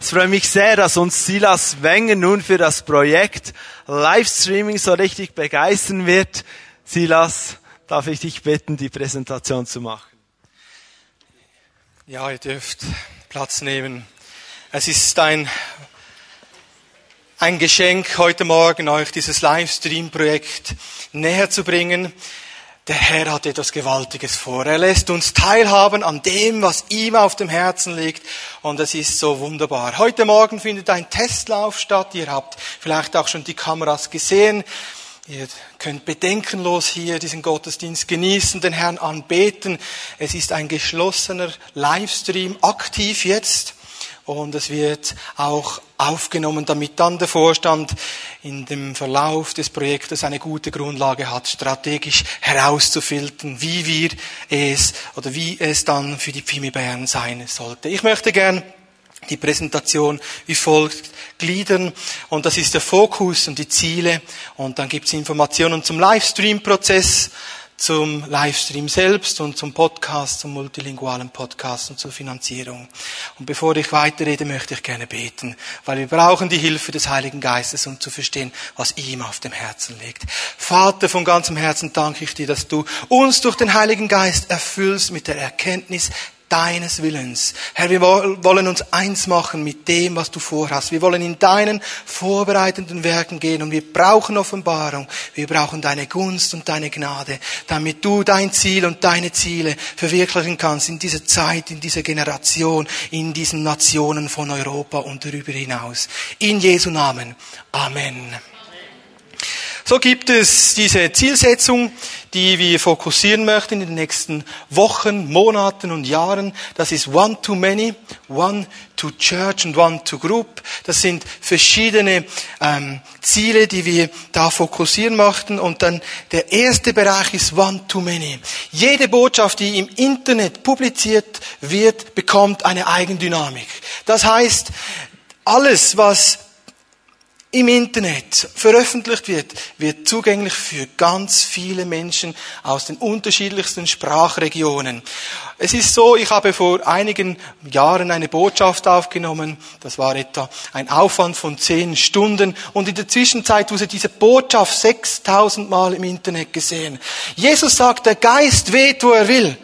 Es freut mich sehr, dass uns Silas Wenger nun für das Projekt Livestreaming so richtig begeistern wird. Silas, darf ich dich bitten, die Präsentation zu machen? Ja, ihr dürft Platz nehmen. Es ist ein, ein Geschenk, heute Morgen euch dieses Livestream-Projekt näher zu bringen der Herr hat etwas Gewaltiges vor. Er lässt uns teilhaben an dem, was ihm auf dem Herzen liegt. Und es ist so wunderbar. Heute Morgen findet ein Testlauf statt. Ihr habt vielleicht auch schon die Kameras gesehen. Ihr könnt bedenkenlos hier diesen Gottesdienst genießen, den Herrn anbeten. Es ist ein geschlossener Livestream aktiv jetzt und es wird auch aufgenommen, damit dann der Vorstand in dem Verlauf des Projektes eine gute Grundlage hat, strategisch herauszufiltern, wie wir es oder wie es dann für die Pfimi Bern sein sollte. Ich möchte gern die Präsentation wie folgt gliedern. Und das ist der Fokus und die Ziele. Und dann gibt es Informationen zum Livestream-Prozess, zum Livestream selbst und zum Podcast, zum multilingualen Podcast und zur Finanzierung. Und bevor ich weiterrede, möchte ich gerne beten, weil wir brauchen die Hilfe des Heiligen Geistes, um zu verstehen, was ihm auf dem Herzen liegt. Vater, von ganzem Herzen danke ich dir, dass du uns durch den Heiligen Geist erfüllst mit der Erkenntnis deines Willens. Herr, wir wollen uns eins machen mit dem, was du vorhast. Wir wollen in deinen vorbereitenden Werken gehen und wir brauchen Offenbarung. Wir brauchen deine Gunst und deine Gnade, damit du dein Ziel und deine Ziele verwirklichen kannst in dieser Zeit, in dieser Generation, in diesen Nationen von Europa und darüber hinaus. In Jesu Namen. Amen. So gibt es diese Zielsetzung, die wir fokussieren möchten in den nächsten Wochen, Monaten und Jahren. Das ist One to Many, One to Church und One to Group. Das sind verschiedene ähm, Ziele, die wir da fokussieren möchten. Und dann der erste Bereich ist One to Many. Jede Botschaft, die im Internet publiziert wird, bekommt eine Eigendynamik. Das heißt, alles, was im Internet veröffentlicht wird, wird zugänglich für ganz viele Menschen aus den unterschiedlichsten Sprachregionen. Es ist so, ich habe vor einigen Jahren eine Botschaft aufgenommen, das war etwa ein Aufwand von zehn Stunden und in der Zwischenzeit wurde diese Botschaft 6000 Mal im Internet gesehen. Jesus sagt, der Geist weht, wo er will.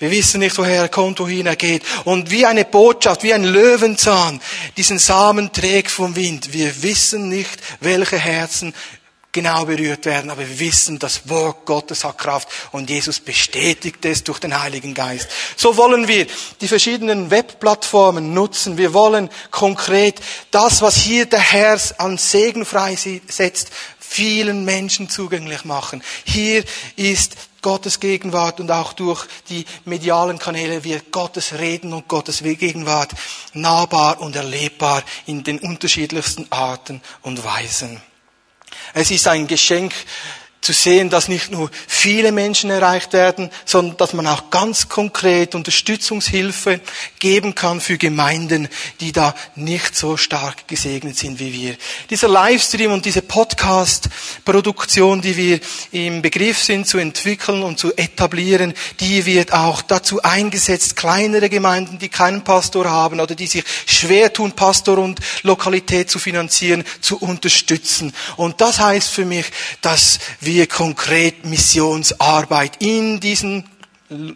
Wir wissen nicht, woher er kommt, wohin er geht. Und wie eine Botschaft, wie ein Löwenzahn, diesen Samen trägt vom Wind. Wir wissen nicht, welche Herzen genau berührt werden, aber wir wissen, das Wort Gottes hat Kraft und Jesus bestätigt es durch den Heiligen Geist. So wollen wir die verschiedenen Webplattformen nutzen. Wir wollen konkret das, was hier der Herr an Segen freisetzt, vielen Menschen zugänglich machen. Hier ist Gottes Gegenwart und auch durch die medialen Kanäle wird Gottes Reden und Gottes Gegenwart nahbar und erlebbar in den unterschiedlichsten Arten und Weisen. Es ist ein Geschenk zu sehen, dass nicht nur viele Menschen erreicht werden, sondern dass man auch ganz konkret Unterstützungshilfe geben kann für Gemeinden, die da nicht so stark gesegnet sind wie wir. Dieser Livestream und diese Podcast-Produktion, die wir im Begriff sind zu entwickeln und zu etablieren, die wird auch dazu eingesetzt, kleinere Gemeinden, die keinen Pastor haben oder die sich schwer tun, Pastor und Lokalität zu finanzieren, zu unterstützen. Und das heißt für mich, dass wir wir konkret Missionsarbeit in diesen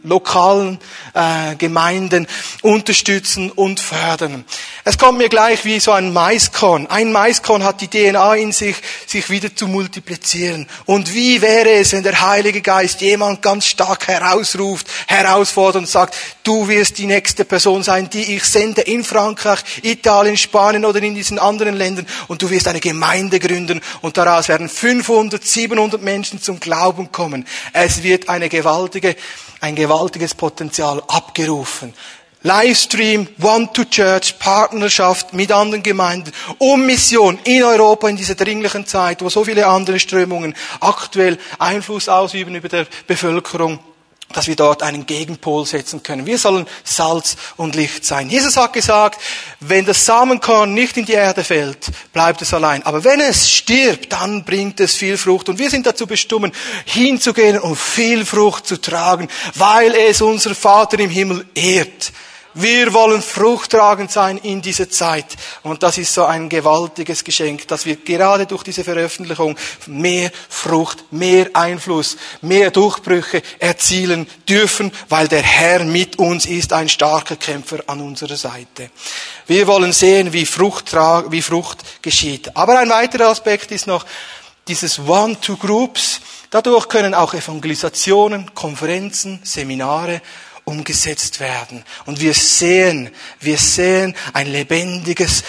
lokalen äh, Gemeinden unterstützen und fördern. Es kommt mir gleich wie so ein Maiskorn. Ein Maiskorn hat die DNA in sich, sich wieder zu multiplizieren. Und wie wäre es, wenn der Heilige Geist jemand ganz stark herausruft, herausfordert und sagt, du wirst die nächste Person sein, die ich sende in Frankreich, Italien, Spanien oder in diesen anderen Ländern und du wirst eine Gemeinde gründen und daraus werden 500, 700 Menschen zum Glauben kommen. Es wird eine gewaltige ein gewaltiges Potenzial abgerufen. Livestream, One to Church, Partnerschaft mit anderen Gemeinden, um Mission in Europa in dieser dringlichen Zeit, wo so viele andere Strömungen aktuell Einfluss ausüben über der Bevölkerung dass wir dort einen Gegenpol setzen können. Wir sollen Salz und Licht sein. Jesus hat gesagt, wenn das Samenkorn nicht in die Erde fällt, bleibt es allein. Aber wenn es stirbt, dann bringt es viel Frucht. Und wir sind dazu bestimmt, hinzugehen und viel Frucht zu tragen, weil es unser Vater im Himmel ehrt Wir wollen fruchttragend sein in dieser Zeit. Und das ist so ein gewaltiges Geschenk, dass wir gerade durch diese Veröffentlichung mehr Frucht, mehr Einfluss, mehr Durchbrüche erzielen dürfen, weil der Herr mit uns ist, ein starker Kämpfer an unserer Seite. Wir wollen sehen, wie Frucht, wie Frucht geschieht. Aber ein weiterer Aspekt ist noch dieses One-to-Groups. Dadurch können auch Evangelisationen, Konferenzen, Seminare umgesetzt werden. Und wir sehen, wir sehen ein lebendiges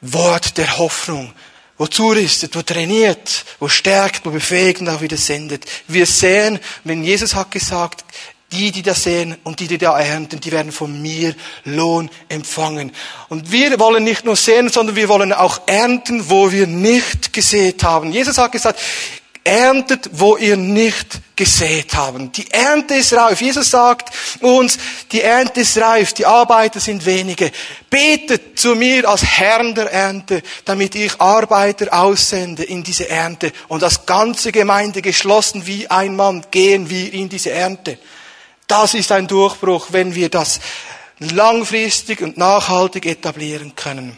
Wort der Hoffnung, wo zurüstet, wo trainiert, wo stärkt, wo befähigt und auch wieder sendet. Wir sehen, wenn Jesus hat gesagt, die, die das sehen und die, die da ernten, die werden von mir Lohn empfangen. Und wir wollen nicht nur sehen, sondern wir wollen auch ernten, wo wir nicht gesät haben. Jesus hat gesagt, erntet, wo ihr nicht gesät haben. Die Ernte ist reif. Jesus sagt uns, die Ernte ist reif, die Arbeiter sind wenige. Betet zu mir als Herrn der Ernte, damit ich Arbeiter aussende in diese Ernte. Und das ganze Gemeinde geschlossen wie ein Mann gehen wir in diese Ernte. Das ist ein Durchbruch, wenn wir das langfristig und nachhaltig etablieren können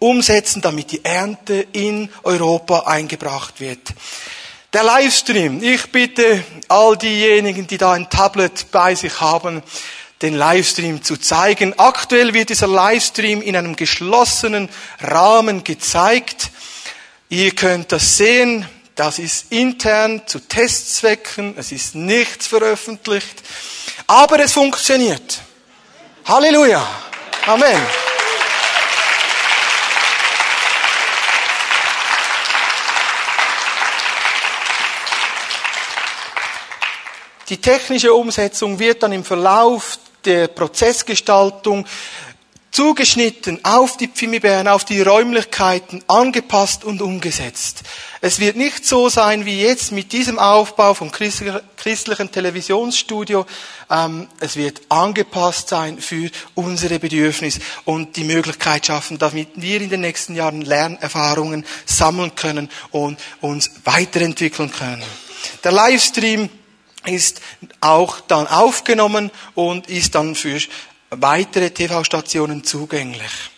umsetzen, damit die Ernte in Europa eingebracht wird. Der Livestream. Ich bitte all diejenigen, die da ein Tablet bei sich haben, den Livestream zu zeigen. Aktuell wird dieser Livestream in einem geschlossenen Rahmen gezeigt. Ihr könnt das sehen. Das ist intern zu Testzwecken. Es ist nichts veröffentlicht. Aber es funktioniert. Halleluja. Amen. Die technische Umsetzung wird dann im Verlauf der Prozessgestaltung zugeschnitten auf die Pfimibären, auf die Räumlichkeiten angepasst und umgesetzt. Es wird nicht so sein wie jetzt mit diesem Aufbau vom christlichen Televisionsstudio. Ähm, es wird angepasst sein für unsere Bedürfnisse und die Möglichkeit schaffen, damit wir in den nächsten Jahren Lernerfahrungen sammeln können und uns weiterentwickeln können. Der Livestream ist auch dann aufgenommen und ist dann für weitere TV-Stationen zugänglich.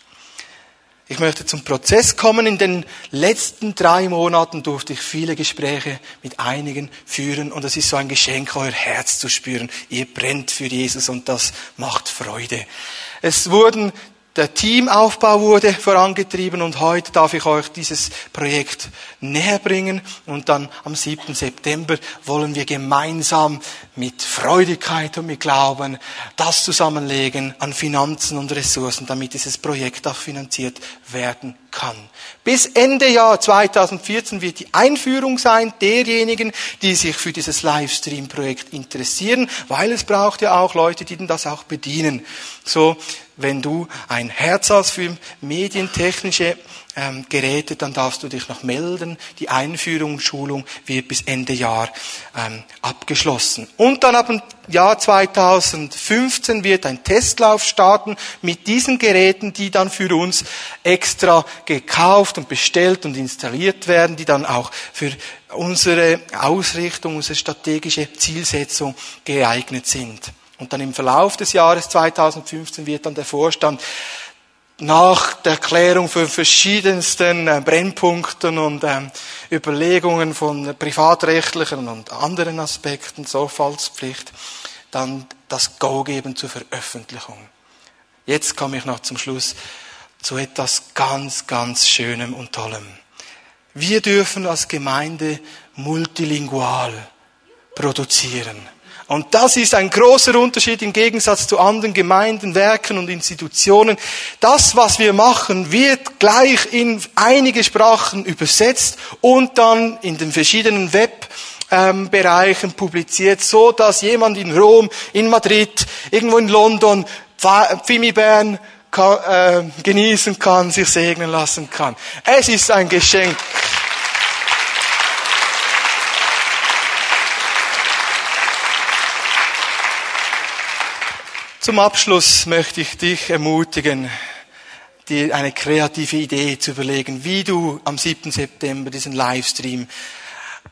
Ich möchte zum Prozess kommen. In den letzten drei Monaten durfte ich viele Gespräche mit einigen führen und es ist so ein Geschenk, euer Herz zu spüren. Ihr brennt für Jesus und das macht Freude. Es wurden der Teamaufbau wurde vorangetrieben und heute darf ich euch dieses Projekt näher bringen und dann am 7. September wollen wir gemeinsam mit Freudigkeit und mit Glauben das zusammenlegen an Finanzen und Ressourcen, damit dieses Projekt auch finanziert werden kann. Bis Ende Jahr 2014 wird die Einführung sein derjenigen, die sich für dieses Livestream-Projekt interessieren, weil es braucht ja auch Leute, die das auch bedienen. So, wenn du ein Herz hast für medientechnische ähm, Geräte, dann darfst du dich noch melden. Die Einführung, Schulung wird bis Ende Jahr ähm, abgeschlossen. Und dann ab dem Jahr 2015 wird ein Testlauf starten mit diesen Geräten, die dann für uns extra gekauft und bestellt und installiert werden, die dann auch für unsere Ausrichtung, unsere strategische Zielsetzung geeignet sind. Und dann im Verlauf des Jahres 2015 wird dann der Vorstand nach der Klärung von verschiedensten äh, Brennpunkten und ähm, Überlegungen von privatrechtlichen und anderen Aspekten, Sorgfaltspflicht, dann das Go geben zur Veröffentlichung. Jetzt komme ich noch zum Schluss zu etwas ganz, ganz Schönem und Tollem. Wir dürfen als Gemeinde multilingual produzieren. Und das ist ein großer Unterschied im Gegensatz zu anderen Gemeinden, Werken und Institutionen. Das, was wir machen, wird gleich in einige Sprachen übersetzt und dann in den verschiedenen Webbereichen publiziert, so dass jemand in Rom, in Madrid, irgendwo in London, Pfimibern äh, genießen kann, sich segnen lassen kann. Es ist ein Geschenk. Zum Abschluss möchte ich dich ermutigen, dir eine kreative Idee zu überlegen, wie du am 7. September diesen Livestream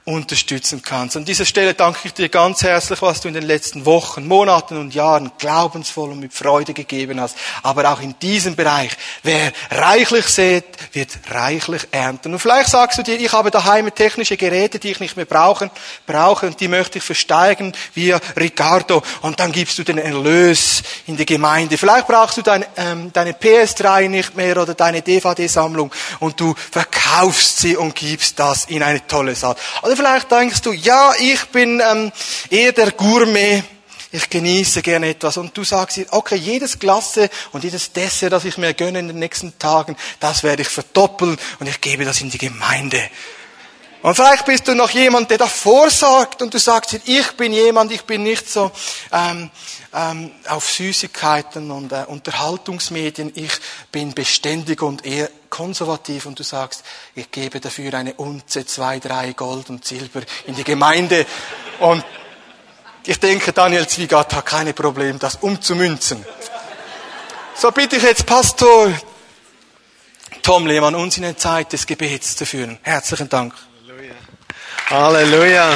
unterstützen kannst. An dieser Stelle danke ich dir ganz herzlich, was du in den letzten Wochen, Monaten und Jahren glaubensvoll und mit Freude gegeben hast. Aber auch in diesem Bereich, wer reichlich sät, wird reichlich ernten. Und vielleicht sagst du dir, ich habe daheim technische Geräte, die ich nicht mehr brauchen, brauche und die möchte ich versteigen via Ricardo und dann gibst du den Erlös in die Gemeinde. Vielleicht brauchst du dein, ähm, deine PS3 nicht mehr oder deine DVD-Sammlung und du verkaufst sie und gibst das in eine tolle Saat. Oder vielleicht denkst du, ja, ich bin ähm, eher der Gourmet, ich genieße gerne etwas. Und du sagst dir, okay, jedes Glasse und jedes Dessert, das ich mir gönne in den nächsten Tagen, das werde ich verdoppeln und ich gebe das in die Gemeinde. Und vielleicht bist du noch jemand, der davor sorgt und du sagst ich bin jemand, ich bin nicht so ähm, ähm, auf Süßigkeiten und äh, Unterhaltungsmedien, ich bin beständig und eher konservativ und du sagst, ich gebe dafür eine Unze, zwei, drei Gold und Silber in die Gemeinde und ich denke, Daniel Zwiegart hat keine Probleme, das umzumünzen. So bitte ich jetzt Pastor Tom Lehmann, uns in eine Zeit des Gebets zu führen. Herzlichen Dank. Halleluja.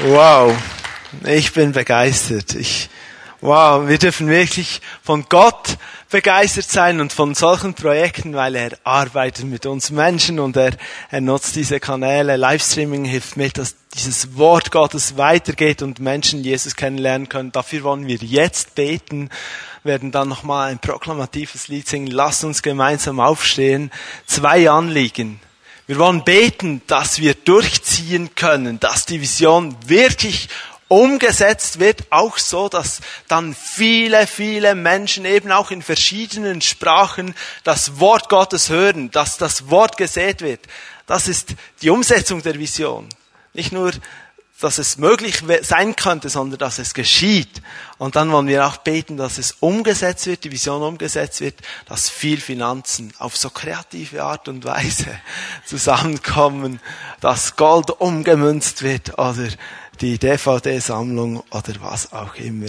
Wow, ich bin begeistert. Ich, wow, wir dürfen wirklich von Gott begeistert sein und von solchen Projekten, weil er arbeitet mit uns Menschen und er, er nutzt diese Kanäle. Livestreaming hilft mit, dass dieses Wort Gottes weitergeht und Menschen Jesus kennenlernen können. Dafür wollen wir jetzt beten, werden dann nochmal ein proklamatives Lied singen. Lasst uns gemeinsam aufstehen. Zwei Anliegen. Wir wollen beten, dass wir durchziehen können, dass die Vision wirklich umgesetzt wird, auch so, dass dann viele, viele Menschen eben auch in verschiedenen Sprachen das Wort Gottes hören, dass das Wort gesät wird. Das ist die Umsetzung der Vision. Nicht nur dass es möglich sein könnte, sondern dass es geschieht. Und dann wollen wir auch beten, dass es umgesetzt wird, die Vision umgesetzt wird, dass viel Finanzen auf so kreative Art und Weise zusammenkommen, dass Gold umgemünzt wird oder die DVD-Sammlung oder was auch immer.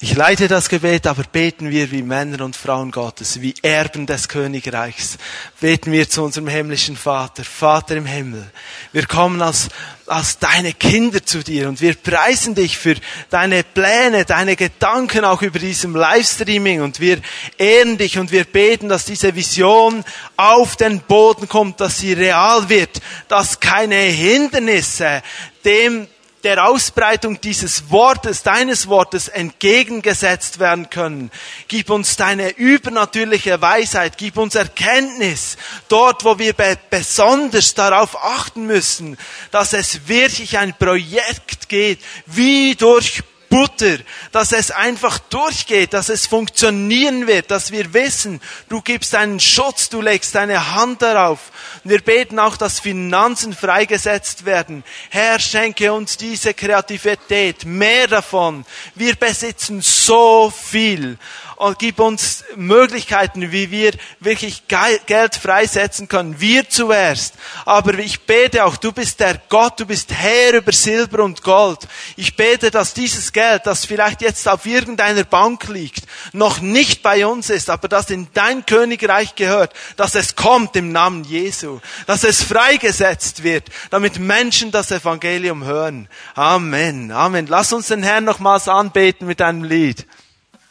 Ich leite das Gebet, aber beten wir wie Männer und Frauen Gottes, wie Erben des Königreichs. Beten wir zu unserem himmlischen Vater, Vater im Himmel. Wir kommen als, als deine Kinder zu dir und wir preisen dich für deine Pläne, deine Gedanken auch über diesem Livestreaming und wir ehren dich und wir beten, dass diese Vision auf den Boden kommt, dass sie real wird, dass keine Hindernisse dem der Ausbreitung dieses Wortes, deines Wortes entgegengesetzt werden können. Gib uns deine übernatürliche Weisheit, gib uns Erkenntnis dort, wo wir besonders darauf achten müssen, dass es wirklich ein Projekt geht, wie durch Butter, dass es einfach durchgeht, dass es funktionieren wird, dass wir wissen, du gibst einen Schutz, du legst deine Hand darauf. Wir beten auch, dass Finanzen freigesetzt werden. Herr, schenke uns diese Kreativität, mehr davon. Wir besitzen so viel und gib uns Möglichkeiten, wie wir wirklich Geld freisetzen können. Wir zuerst. Aber ich bete auch, du bist der Gott, du bist Herr über Silber und Gold. Ich bete, dass dieses Geld, das vielleicht jetzt auf irgendeiner Bank liegt, noch nicht bei uns ist, aber das in dein Königreich gehört, dass es kommt im Namen Jesu, dass es freigesetzt wird, damit Menschen das Evangelium hören. Amen. Amen. Lass uns den Herrn nochmals anbeten mit einem Lied.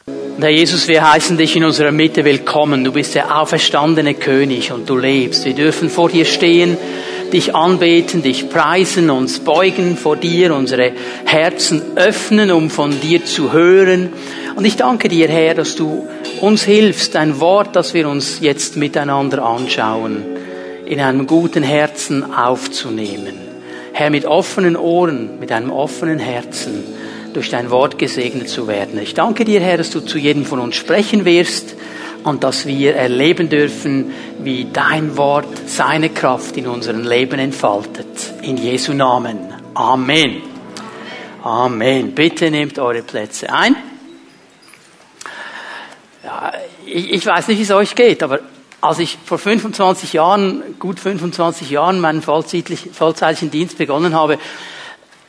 Und Herr Jesus, wir heißen dich in unserer Mitte willkommen. Du bist der auferstandene König und du lebst. Wir dürfen vor dir stehen, dich anbeten, dich preisen, uns beugen vor dir, unsere Herzen öffnen, um von dir zu hören. Und ich danke dir, Herr, dass du uns hilfst, ein Wort, das wir uns jetzt miteinander anschauen, in einem guten Herzen aufzunehmen. Herr, mit offenen Ohren, mit einem offenen Herzen durch dein Wort gesegnet zu werden. Ich danke dir, Herr, dass du zu jedem von uns sprechen wirst und dass wir erleben dürfen, wie dein Wort seine Kraft in unserem Leben entfaltet. In Jesu Namen. Amen. Amen. Bitte nehmt eure Plätze ein. Ja, ich, ich weiß nicht, wie es euch geht, aber als ich vor 25 Jahren, gut 25 Jahren, meinen vollzeitlichen Dienst begonnen habe,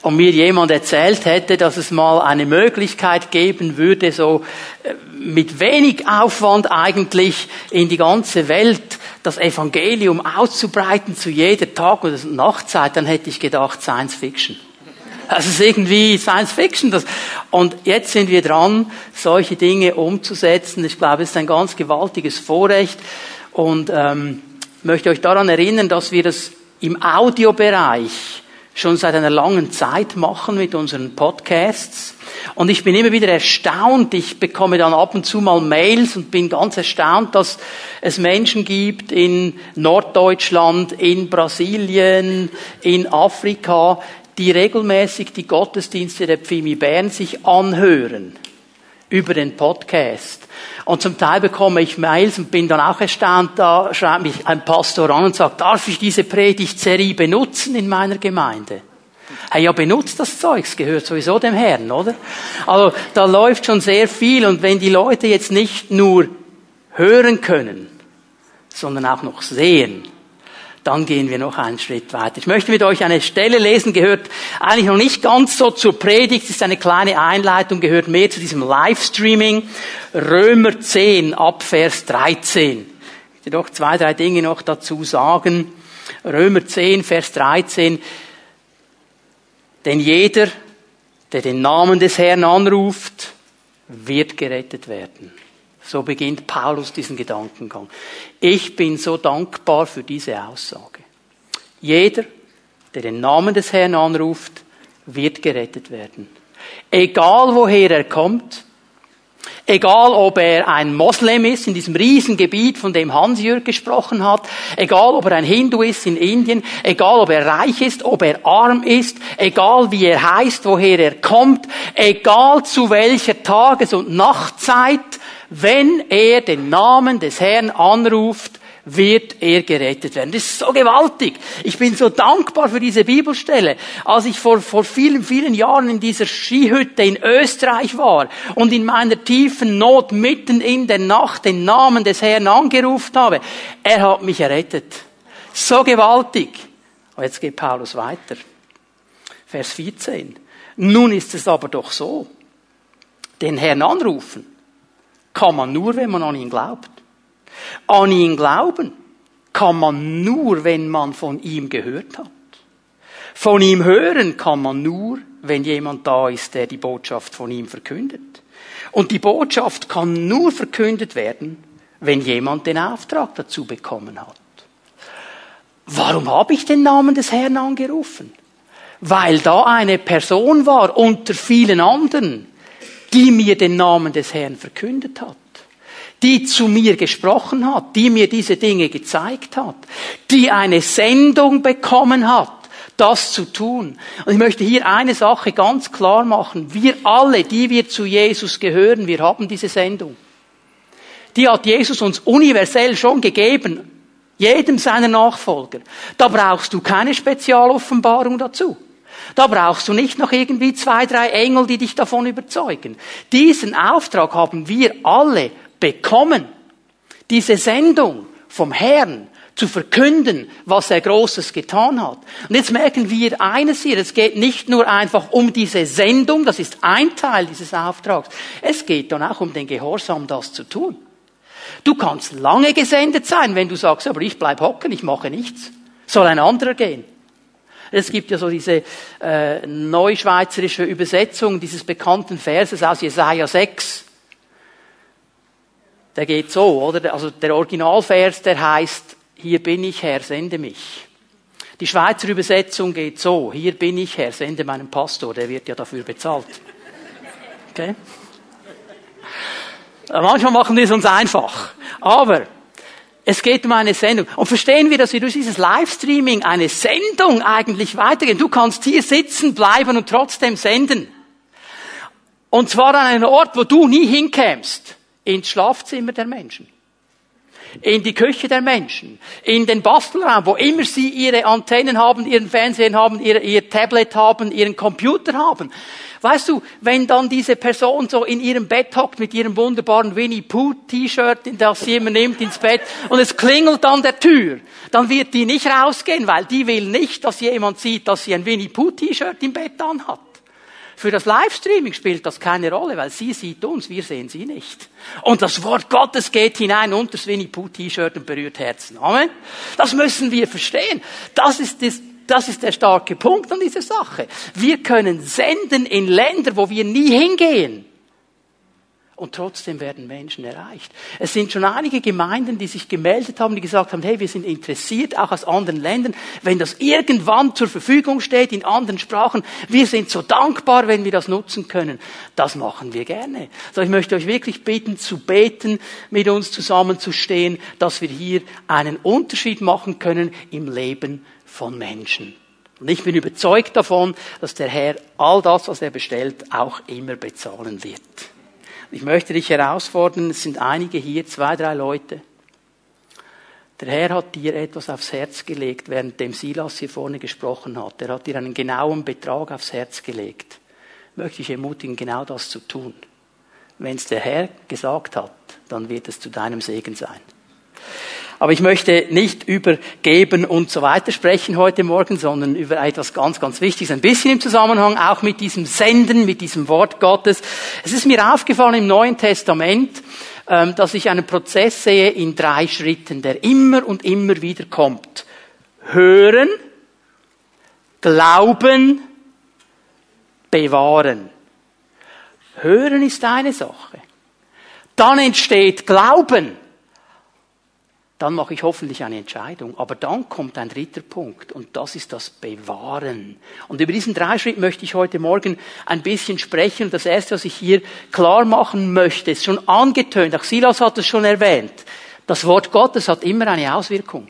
und mir jemand erzählt hätte, dass es mal eine Möglichkeit geben würde, so äh, mit wenig Aufwand eigentlich in die ganze Welt das Evangelium auszubreiten zu jeder Tag- oder Nachtzeit, dann hätte ich gedacht, Science Fiction. Das ist irgendwie Science Fiction. Das. Und jetzt sind wir dran, solche Dinge umzusetzen. Ich glaube, es ist ein ganz gewaltiges Vorrecht. Und ähm, möchte euch daran erinnern, dass wir das im Audiobereich schon seit einer langen Zeit machen mit unseren Podcasts. Und ich bin immer wieder erstaunt. Ich bekomme dann ab und zu mal Mails und bin ganz erstaunt, dass es Menschen gibt in Norddeutschland, in Brasilien, in Afrika, die regelmäßig die Gottesdienste der Pfimi Bern sich anhören über den Podcast. Und zum Teil bekomme ich Mails und bin dann auch erstaunt, da schreibt mich ein Pastor an und sagt, darf ich diese Predigtserie benutzen in meiner Gemeinde? Hey, ja, benutzt das Zeug, es gehört sowieso dem Herrn, oder? Also, da läuft schon sehr viel und wenn die Leute jetzt nicht nur hören können, sondern auch noch sehen, dann gehen wir noch einen Schritt weiter. Ich möchte mit euch eine Stelle lesen, gehört eigentlich noch nicht ganz so zur Predigt, ist eine kleine Einleitung, gehört mehr zu diesem Livestreaming. Römer 10 ab Vers 13. Ich möchte doch zwei, drei Dinge noch dazu sagen. Römer 10, Vers 13. Denn jeder, der den Namen des Herrn anruft, wird gerettet werden. So beginnt Paulus diesen Gedankengang. Ich bin so dankbar für diese Aussage. Jeder, der den Namen des Herrn anruft, wird gerettet werden. Egal woher er kommt, Egal, ob er ein Moslem ist in diesem Riesengebiet, von dem Hans-Jürg gesprochen hat. Egal, ob er ein Hindu ist in Indien. Egal, ob er reich ist, ob er arm ist. Egal, wie er heißt, woher er kommt. Egal, zu welcher Tages- und Nachtzeit. Wenn er den Namen des Herrn anruft, wird er gerettet werden. Das ist so gewaltig. Ich bin so dankbar für diese Bibelstelle. Als ich vor, vor vielen, vielen Jahren in dieser Skihütte in Österreich war und in meiner tiefen Not mitten in der Nacht den Namen des Herrn angerufen habe, er hat mich errettet. So gewaltig. Und jetzt geht Paulus weiter. Vers 14. Nun ist es aber doch so. Den Herrn anrufen kann man nur, wenn man an ihn glaubt. An ihn glauben kann man nur, wenn man von ihm gehört hat. Von ihm hören kann man nur, wenn jemand da ist, der die Botschaft von ihm verkündet. Und die Botschaft kann nur verkündet werden, wenn jemand den Auftrag dazu bekommen hat. Warum habe ich den Namen des Herrn angerufen? Weil da eine Person war unter vielen anderen, die mir den Namen des Herrn verkündet hat die zu mir gesprochen hat, die mir diese Dinge gezeigt hat, die eine Sendung bekommen hat, das zu tun. Und ich möchte hier eine Sache ganz klar machen. Wir alle, die wir zu Jesus gehören, wir haben diese Sendung. Die hat Jesus uns universell schon gegeben. Jedem seiner Nachfolger. Da brauchst du keine Spezialoffenbarung dazu. Da brauchst du nicht noch irgendwie zwei, drei Engel, die dich davon überzeugen. Diesen Auftrag haben wir alle bekommen, diese Sendung vom Herrn zu verkünden, was er Großes getan hat. Und jetzt merken wir eines hier, es geht nicht nur einfach um diese Sendung, das ist ein Teil dieses Auftrags, es geht dann auch um den Gehorsam, das zu tun. Du kannst lange gesendet sein, wenn du sagst, aber ich bleib hocken, ich mache nichts. Soll ein anderer gehen. Es gibt ja so diese äh, neuschweizerische Übersetzung dieses bekannten Verses aus Jesaja 6 der geht so, oder? Also der Originalvers, der heißt, hier bin ich Herr, sende mich. Die Schweizer Übersetzung geht so, hier bin ich Herr, sende meinen Pastor, der wird ja dafür bezahlt. Okay? Manchmal machen wir es uns einfach. Aber es geht um eine Sendung. Und verstehen wir, dass wir durch dieses Livestreaming eine Sendung eigentlich weitergehen. Du kannst hier sitzen bleiben und trotzdem senden. Und zwar an einem Ort, wo du nie hinkämst ins Schlafzimmer der Menschen. In die Küche der Menschen, in den Bastelraum, wo immer sie ihre Antennen haben, ihren Fernsehen haben, ihr, ihr Tablet haben, ihren Computer haben. Weißt du, wenn dann diese Person so in ihrem Bett hockt mit ihrem wunderbaren Winnie Pooh T-Shirt, das sie immer nimmt ins Bett und es klingelt an der Tür, dann wird die nicht rausgehen, weil die will nicht, dass jemand sieht, dass sie ein Winnie Pooh T-Shirt im Bett anhat. Für das Livestreaming spielt das keine Rolle, weil sie sieht uns, wir sehen sie nicht. Und das Wort Gottes geht hinein unter das Winnie Pooh T-Shirt und berührt Herzen. Amen. Das müssen wir verstehen. Das ist das, das ist der starke Punkt an dieser Sache. Wir können senden in Länder, wo wir nie hingehen. Und trotzdem werden Menschen erreicht. Es sind schon einige Gemeinden, die sich gemeldet haben, die gesagt haben, hey, wir sind interessiert, auch aus anderen Ländern, wenn das irgendwann zur Verfügung steht in anderen Sprachen. Wir sind so dankbar, wenn wir das nutzen können. Das machen wir gerne. So, ich möchte euch wirklich bitten, zu beten, mit uns zusammenzustehen, dass wir hier einen Unterschied machen können im Leben von Menschen. Und ich bin überzeugt davon, dass der Herr all das, was er bestellt, auch immer bezahlen wird. Ich möchte dich herausfordern, es sind einige hier, zwei, drei Leute. Der Herr hat dir etwas aufs Herz gelegt, während dem Silas hier vorne gesprochen hat. Er hat dir einen genauen Betrag aufs Herz gelegt. Möchte ich ermutigen, genau das zu tun. Wenn es der Herr gesagt hat, dann wird es zu deinem Segen sein. Aber ich möchte nicht über Geben und so weiter sprechen heute Morgen, sondern über etwas ganz, ganz Wichtiges. Ein bisschen im Zusammenhang auch mit diesem Senden, mit diesem Wort Gottes. Es ist mir aufgefallen im Neuen Testament, ähm, dass ich einen Prozess sehe in drei Schritten, der immer und immer wieder kommt. Hören, Glauben, bewahren. Hören ist eine Sache. Dann entsteht Glauben dann mache ich hoffentlich eine Entscheidung. Aber dann kommt ein dritter Punkt und das ist das Bewahren. Und über diesen Dreischritt möchte ich heute Morgen ein bisschen sprechen. Das erste, was ich hier klar machen möchte, ist schon angetönt, auch Silas hat es schon erwähnt. Das Wort Gottes hat immer eine Auswirkung.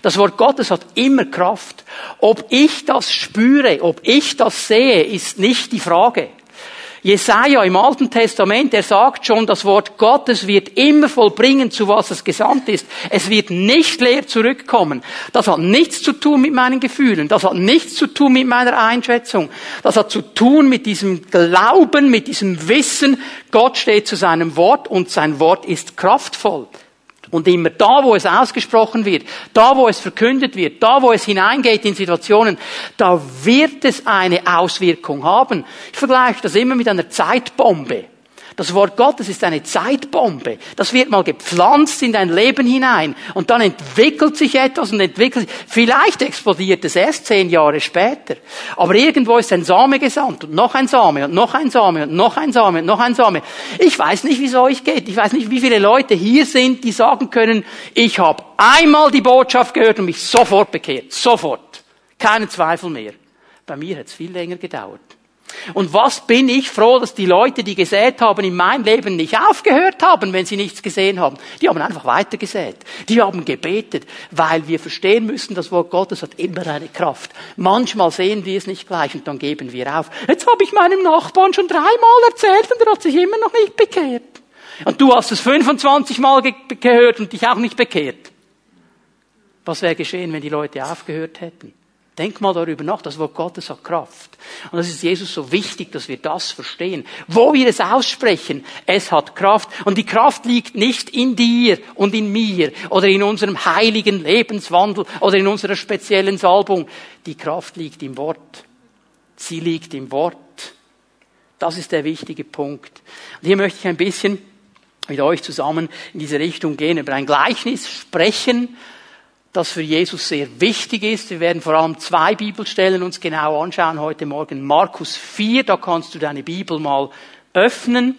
Das Wort Gottes hat immer Kraft. Ob ich das spüre, ob ich das sehe, ist nicht die Frage. Jesaja im Alten Testament, er sagt schon, das Wort Gottes wird immer vollbringen, zu was es gesandt ist. Es wird nicht leer zurückkommen. Das hat nichts zu tun mit meinen Gefühlen. Das hat nichts zu tun mit meiner Einschätzung. Das hat zu tun mit diesem Glauben, mit diesem Wissen, Gott steht zu seinem Wort und sein Wort ist kraftvoll. Und immer da, wo es ausgesprochen wird, da, wo es verkündet wird, da, wo es hineingeht in Situationen, da wird es eine Auswirkung haben. Ich vergleiche das immer mit einer Zeitbombe. Das Wort Gottes ist eine Zeitbombe. Das wird mal gepflanzt in dein Leben hinein. Und dann entwickelt sich etwas und entwickelt sich. Vielleicht explodiert es erst zehn Jahre später. Aber irgendwo ist ein Same gesandt und noch ein Same und noch ein Same und noch ein Same und noch ein Same. Ich weiß nicht, wie es euch geht. Ich weiß nicht, wie viele Leute hier sind, die sagen können, ich habe einmal die Botschaft gehört und mich sofort bekehrt. Sofort. Keinen Zweifel mehr. Bei mir hat es viel länger gedauert. Und was bin ich froh, dass die Leute, die gesät haben, in mein Leben nicht aufgehört haben, wenn sie nichts gesehen haben. Die haben einfach weitergesät. Die haben gebetet, weil wir verstehen müssen, das Wort Gottes hat immer eine Kraft. Manchmal sehen wir es nicht gleich und dann geben wir auf. Jetzt habe ich meinem Nachbarn schon dreimal erzählt und er hat sich immer noch nicht bekehrt. Und du hast es 25 Mal ge gehört und dich auch nicht bekehrt. Was wäre geschehen, wenn die Leute aufgehört hätten? Denk mal darüber nach, das Wort Gottes hat Kraft. Und das ist Jesus so wichtig, dass wir das verstehen. Wo wir es aussprechen, es hat Kraft. Und die Kraft liegt nicht in dir und in mir oder in unserem heiligen Lebenswandel oder in unserer speziellen Salbung. Die Kraft liegt im Wort. Sie liegt im Wort. Das ist der wichtige Punkt. Und hier möchte ich ein bisschen mit euch zusammen in diese Richtung gehen, über ein Gleichnis sprechen, das für Jesus sehr wichtig ist. Wir werden vor allem zwei Bibelstellen uns genau anschauen heute Morgen. Markus 4, da kannst du deine Bibel mal öffnen.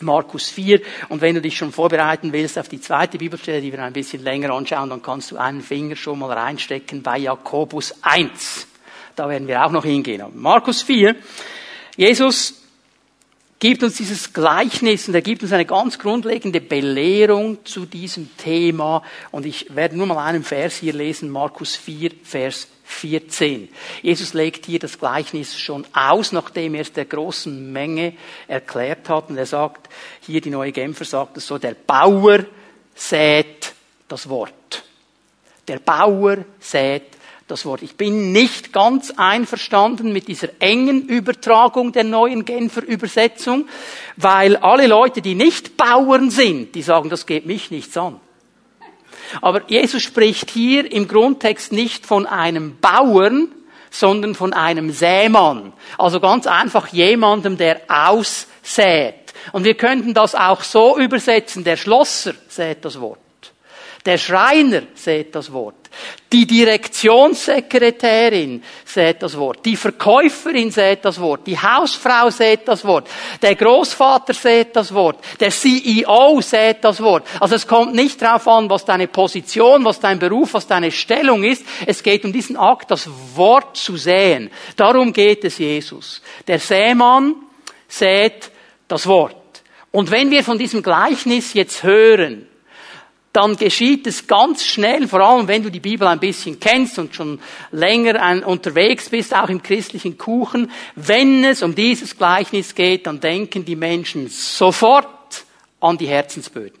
Markus 4. Und wenn du dich schon vorbereiten willst auf die zweite Bibelstelle, die wir ein bisschen länger anschauen, dann kannst du einen Finger schon mal reinstecken bei Jakobus 1. Da werden wir auch noch hingehen. Markus 4. Jesus gibt uns dieses Gleichnis und er gibt uns eine ganz grundlegende Belehrung zu diesem Thema. Und ich werde nur mal einen Vers hier lesen, Markus 4, Vers 14. Jesus legt hier das Gleichnis schon aus, nachdem er es der großen Menge erklärt hat. Und er sagt, hier die neue Genfer sagt es so, der Bauer sät das Wort. Der Bauer sät das Wort. Ich bin nicht ganz einverstanden mit dieser engen Übertragung der neuen Genfer Übersetzung, weil alle Leute, die nicht Bauern sind, die sagen, das geht mich nichts an. Aber Jesus spricht hier im Grundtext nicht von einem Bauern, sondern von einem Sämann. Also ganz einfach jemandem, der aussät. Und wir könnten das auch so übersetzen, der Schlosser sät das Wort. Der Schreiner sät das Wort. Die Direktionssekretärin sät das Wort. Die Verkäuferin sät das Wort. Die Hausfrau sät das Wort. Der Großvater sät das Wort. Der CEO sät das Wort. Also es kommt nicht darauf an, was deine Position, was dein Beruf, was deine Stellung ist. Es geht um diesen Akt, das Wort zu säen. Darum geht es Jesus. Der Sämann sät das Wort. Und wenn wir von diesem Gleichnis jetzt hören, dann geschieht es ganz schnell, vor allem wenn du die Bibel ein bisschen kennst und schon länger ein, unterwegs bist, auch im christlichen Kuchen, wenn es um dieses Gleichnis geht, dann denken die Menschen sofort an die Herzensböden.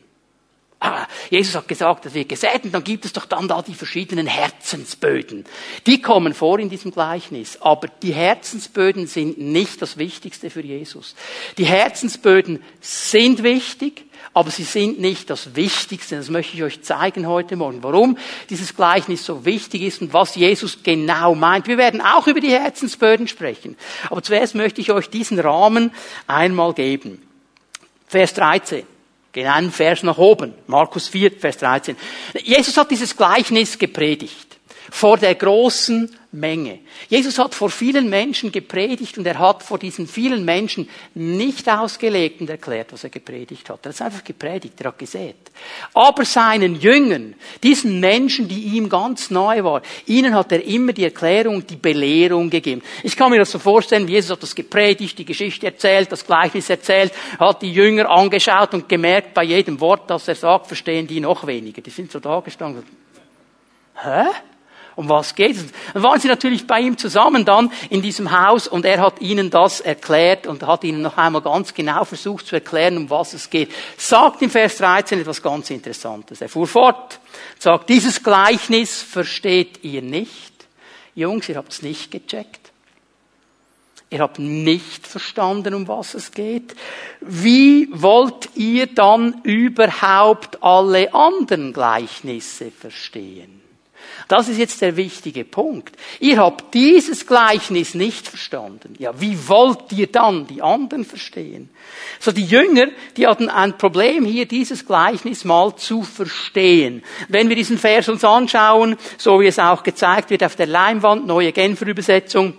Ah, Jesus hat gesagt, das wird gesät und dann gibt es doch dann da die verschiedenen Herzensböden. Die kommen vor in diesem Gleichnis, aber die Herzensböden sind nicht das Wichtigste für Jesus. Die Herzensböden sind wichtig, aber sie sind nicht das Wichtigste. Das möchte ich euch zeigen heute Morgen, warum dieses Gleichnis so wichtig ist und was Jesus genau meint. Wir werden auch über die Herzensböden sprechen. Aber zuerst möchte ich euch diesen Rahmen einmal geben. Vers 13. Gehen einen Vers nach oben. Markus 4, Vers 13. Jesus hat dieses Gleichnis gepredigt. Vor der großen Menge. Jesus hat vor vielen Menschen gepredigt und er hat vor diesen vielen Menschen nicht ausgelegt und erklärt, was er gepredigt hat. Er hat einfach gepredigt, er hat gesät. Aber seinen Jüngern, diesen Menschen, die ihm ganz neu waren, ihnen hat er immer die Erklärung, die Belehrung gegeben. Ich kann mir das so vorstellen, Jesus hat das gepredigt, die Geschichte erzählt, das Gleichnis erzählt, hat die Jünger angeschaut und gemerkt, bei jedem Wort, das er sagt, verstehen die noch weniger. Die sind so da gestanden. Hä? Um was geht es? Dann waren sie natürlich bei ihm zusammen dann in diesem Haus und er hat ihnen das erklärt und hat ihnen noch einmal ganz genau versucht zu erklären, um was es geht. Sagt im Vers 13 etwas ganz Interessantes. Er fuhr fort, sagt, dieses Gleichnis versteht ihr nicht. Jungs, ihr habt es nicht gecheckt. Ihr habt nicht verstanden, um was es geht. Wie wollt ihr dann überhaupt alle anderen Gleichnisse verstehen? Das ist jetzt der wichtige Punkt. Ihr habt dieses Gleichnis nicht verstanden. Ja, wie wollt ihr dann die anderen verstehen? So, die Jünger, die hatten ein Problem hier, dieses Gleichnis mal zu verstehen. Wenn wir diesen Vers uns anschauen, so wie es auch gezeigt wird auf der Leinwand, neue Genfer Übersetzung,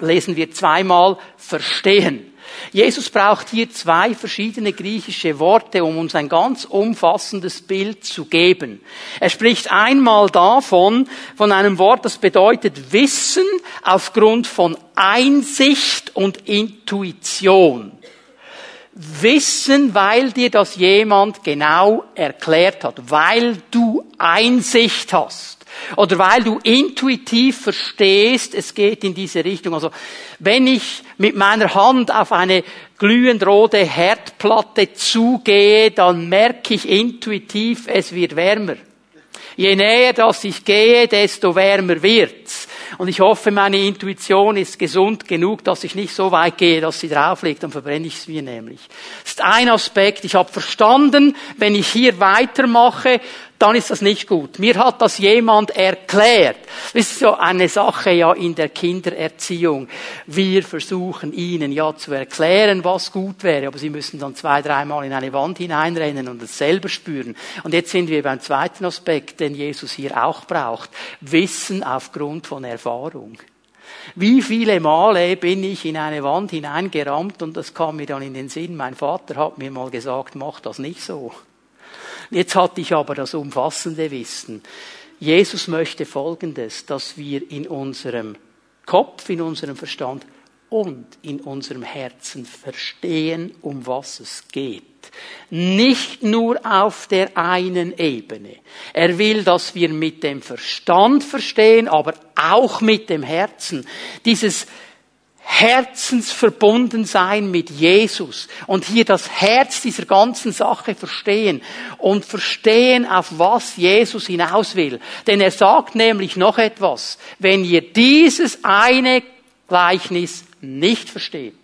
lesen wir zweimal verstehen. Jesus braucht hier zwei verschiedene griechische Worte, um uns ein ganz umfassendes Bild zu geben. Er spricht einmal davon, von einem Wort, das bedeutet Wissen aufgrund von Einsicht und Intuition. Wissen, weil dir das jemand genau erklärt hat, weil du Einsicht hast. Oder weil du intuitiv verstehst, es geht in diese Richtung. Also wenn ich mit meiner Hand auf eine glühend rote Herdplatte zugehe, dann merke ich intuitiv, es wird wärmer. Je näher dass ich gehe, desto wärmer wird's. Und ich hoffe, meine Intuition ist gesund genug, dass ich nicht so weit gehe, dass sie drauf liegt, dann verbrenne ich es mir nämlich. Das ist ein Aspekt. Ich habe verstanden, wenn ich hier weitermache, dann ist das nicht gut. Mir hat das jemand erklärt. Das ist so eine Sache ja in der Kindererziehung. Wir versuchen ihnen ja zu erklären, was gut wäre, aber sie müssen dann zwei, dreimal in eine Wand hineinrennen und es selber spüren. Und jetzt sind wir beim zweiten Aspekt, den Jesus hier auch braucht. Wissen aufgrund von Erfahrung. Wie viele Male bin ich in eine Wand hineingerammt und das kam mir dann in den Sinn, mein Vater hat mir mal gesagt, mach das nicht so. Jetzt hatte ich aber das umfassende Wissen. Jesus möchte Folgendes, dass wir in unserem Kopf, in unserem Verstand und in unserem Herzen verstehen, um was es geht. Nicht nur auf der einen Ebene. Er will, dass wir mit dem Verstand verstehen, aber auch mit dem Herzen. Dieses herzensverbunden sein mit Jesus und hier das Herz dieser ganzen Sache verstehen und verstehen, auf was Jesus hinaus will. Denn er sagt nämlich noch etwas. Wenn ihr dieses eine Gleichnis nicht versteht,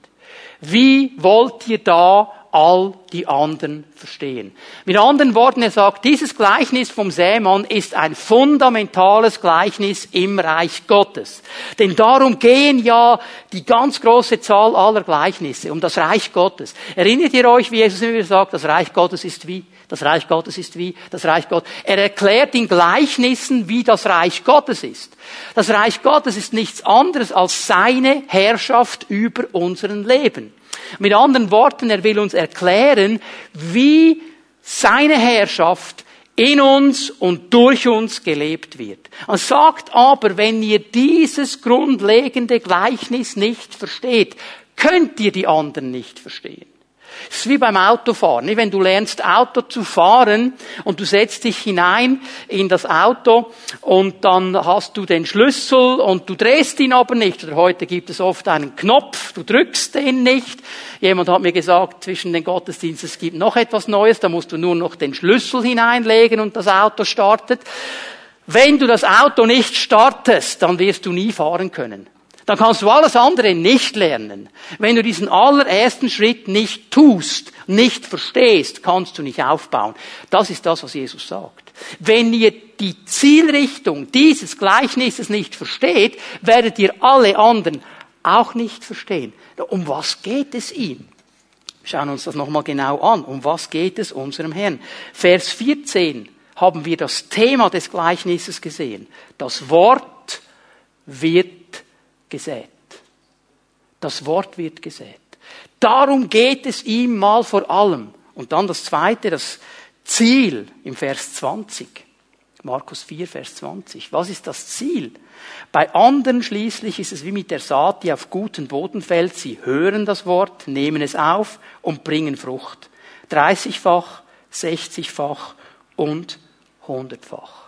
wie wollt ihr da all die anderen verstehen. Mit anderen Worten, er sagt, dieses Gleichnis vom Sämann ist ein fundamentales Gleichnis im Reich Gottes. Denn darum gehen ja die ganz große Zahl aller Gleichnisse um das Reich Gottes. Erinnert ihr euch, wie Jesus immer sagt, das Reich Gottes ist wie? Das Reich Gottes ist wie? Das Reich Gottes. Er erklärt in Gleichnissen, wie das Reich Gottes ist. Das Reich Gottes ist nichts anderes als seine Herrschaft über unseren Leben. Mit anderen Worten, er will uns erklären, wie seine Herrschaft in uns und durch uns gelebt wird. Er sagt aber, wenn ihr dieses grundlegende Gleichnis nicht versteht, könnt ihr die anderen nicht verstehen. Es ist wie beim Autofahren. Wenn du lernst, Auto zu fahren und du setzt dich hinein in das Auto und dann hast du den Schlüssel und du drehst ihn aber nicht. Oder heute gibt es oft einen Knopf, du drückst den nicht. Jemand hat mir gesagt, zwischen den Gottesdiensten es gibt noch etwas Neues, da musst du nur noch den Schlüssel hineinlegen und das Auto startet. Wenn du das Auto nicht startest, dann wirst du nie fahren können dann kannst du alles andere nicht lernen. Wenn du diesen allerersten Schritt nicht tust, nicht verstehst, kannst du nicht aufbauen. Das ist das, was Jesus sagt. Wenn ihr die Zielrichtung dieses Gleichnisses nicht versteht, werdet ihr alle anderen auch nicht verstehen. Um was geht es ihm? Schauen uns das nochmal genau an. Um was geht es unserem Herrn? Vers 14 haben wir das Thema des Gleichnisses gesehen. Das Wort wird gesät. Das Wort wird gesät. Darum geht es ihm mal vor allem. Und dann das zweite, das Ziel im Vers 20. Markus 4, Vers 20. Was ist das Ziel? Bei anderen schließlich ist es wie mit der Saat, die auf guten Boden fällt. Sie hören das Wort, nehmen es auf und bringen Frucht. 30-fach, 60-fach und 100-fach.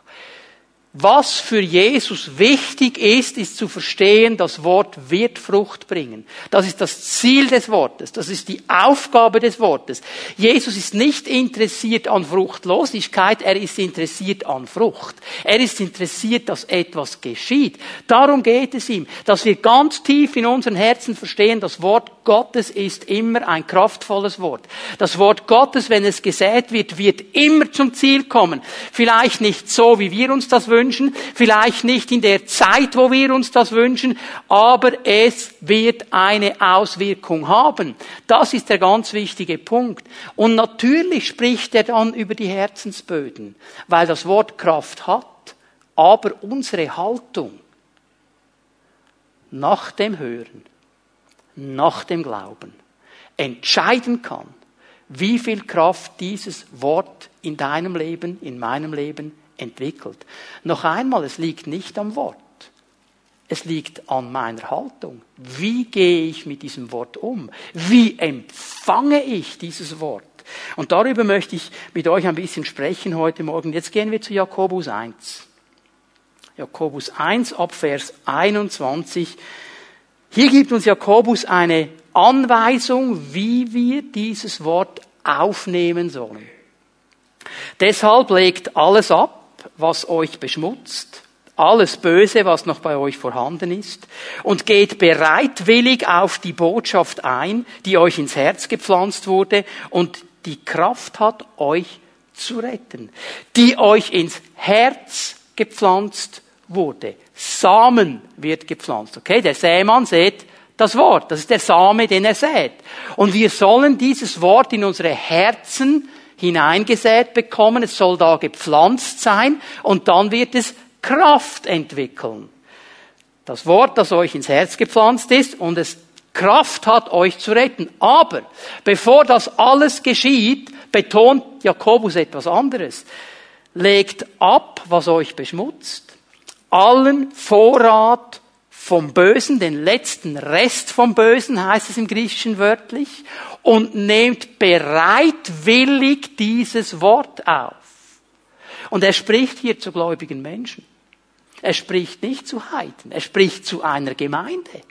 Was für Jesus wichtig ist, ist zu verstehen, das Wort wird Frucht bringen. Das ist das Ziel des Wortes. Das ist die Aufgabe des Wortes. Jesus ist nicht interessiert an Fruchtlosigkeit, er ist interessiert an Frucht. Er ist interessiert, dass etwas geschieht. Darum geht es ihm, dass wir ganz tief in unseren Herzen verstehen, das Wort Gottes ist immer ein kraftvolles Wort. Das Wort Gottes, wenn es gesät wird, wird immer zum Ziel kommen. Vielleicht nicht so, wie wir uns das wünschen, wünschen, vielleicht nicht in der Zeit, wo wir uns das wünschen, aber es wird eine Auswirkung haben. Das ist der ganz wichtige Punkt. Und natürlich spricht er dann über die Herzensböden, weil das Wort Kraft hat, aber unsere Haltung nach dem Hören, nach dem Glauben entscheiden kann, wie viel Kraft dieses Wort in deinem Leben, in meinem Leben entwickelt. Noch einmal, es liegt nicht am Wort. Es liegt an meiner Haltung. Wie gehe ich mit diesem Wort um? Wie empfange ich dieses Wort? Und darüber möchte ich mit euch ein bisschen sprechen heute Morgen. Jetzt gehen wir zu Jakobus 1. Jakobus 1 ab Vers 21. Hier gibt uns Jakobus eine Anweisung, wie wir dieses Wort aufnehmen sollen. Deshalb legt alles ab, was euch beschmutzt, alles Böse, was noch bei euch vorhanden ist, und geht bereitwillig auf die Botschaft ein, die euch ins Herz gepflanzt wurde und die Kraft hat, euch zu retten, die euch ins Herz gepflanzt wurde. Samen wird gepflanzt. Okay, der Sämann sät das Wort. Das ist der Same, den er sät. Und wir sollen dieses Wort in unsere Herzen hineingesät bekommen, es soll da gepflanzt sein und dann wird es Kraft entwickeln. Das Wort, das euch ins Herz gepflanzt ist und es Kraft hat, euch zu retten. Aber bevor das alles geschieht, betont Jakobus etwas anderes. Legt ab, was euch beschmutzt, allen Vorrat vom Bösen, den letzten Rest vom Bösen heißt es im Griechischen wörtlich, und nehmt bereitwillig dieses Wort auf. Und er spricht hier zu gläubigen Menschen. Er spricht nicht zu Heiden, er spricht zu einer Gemeinde.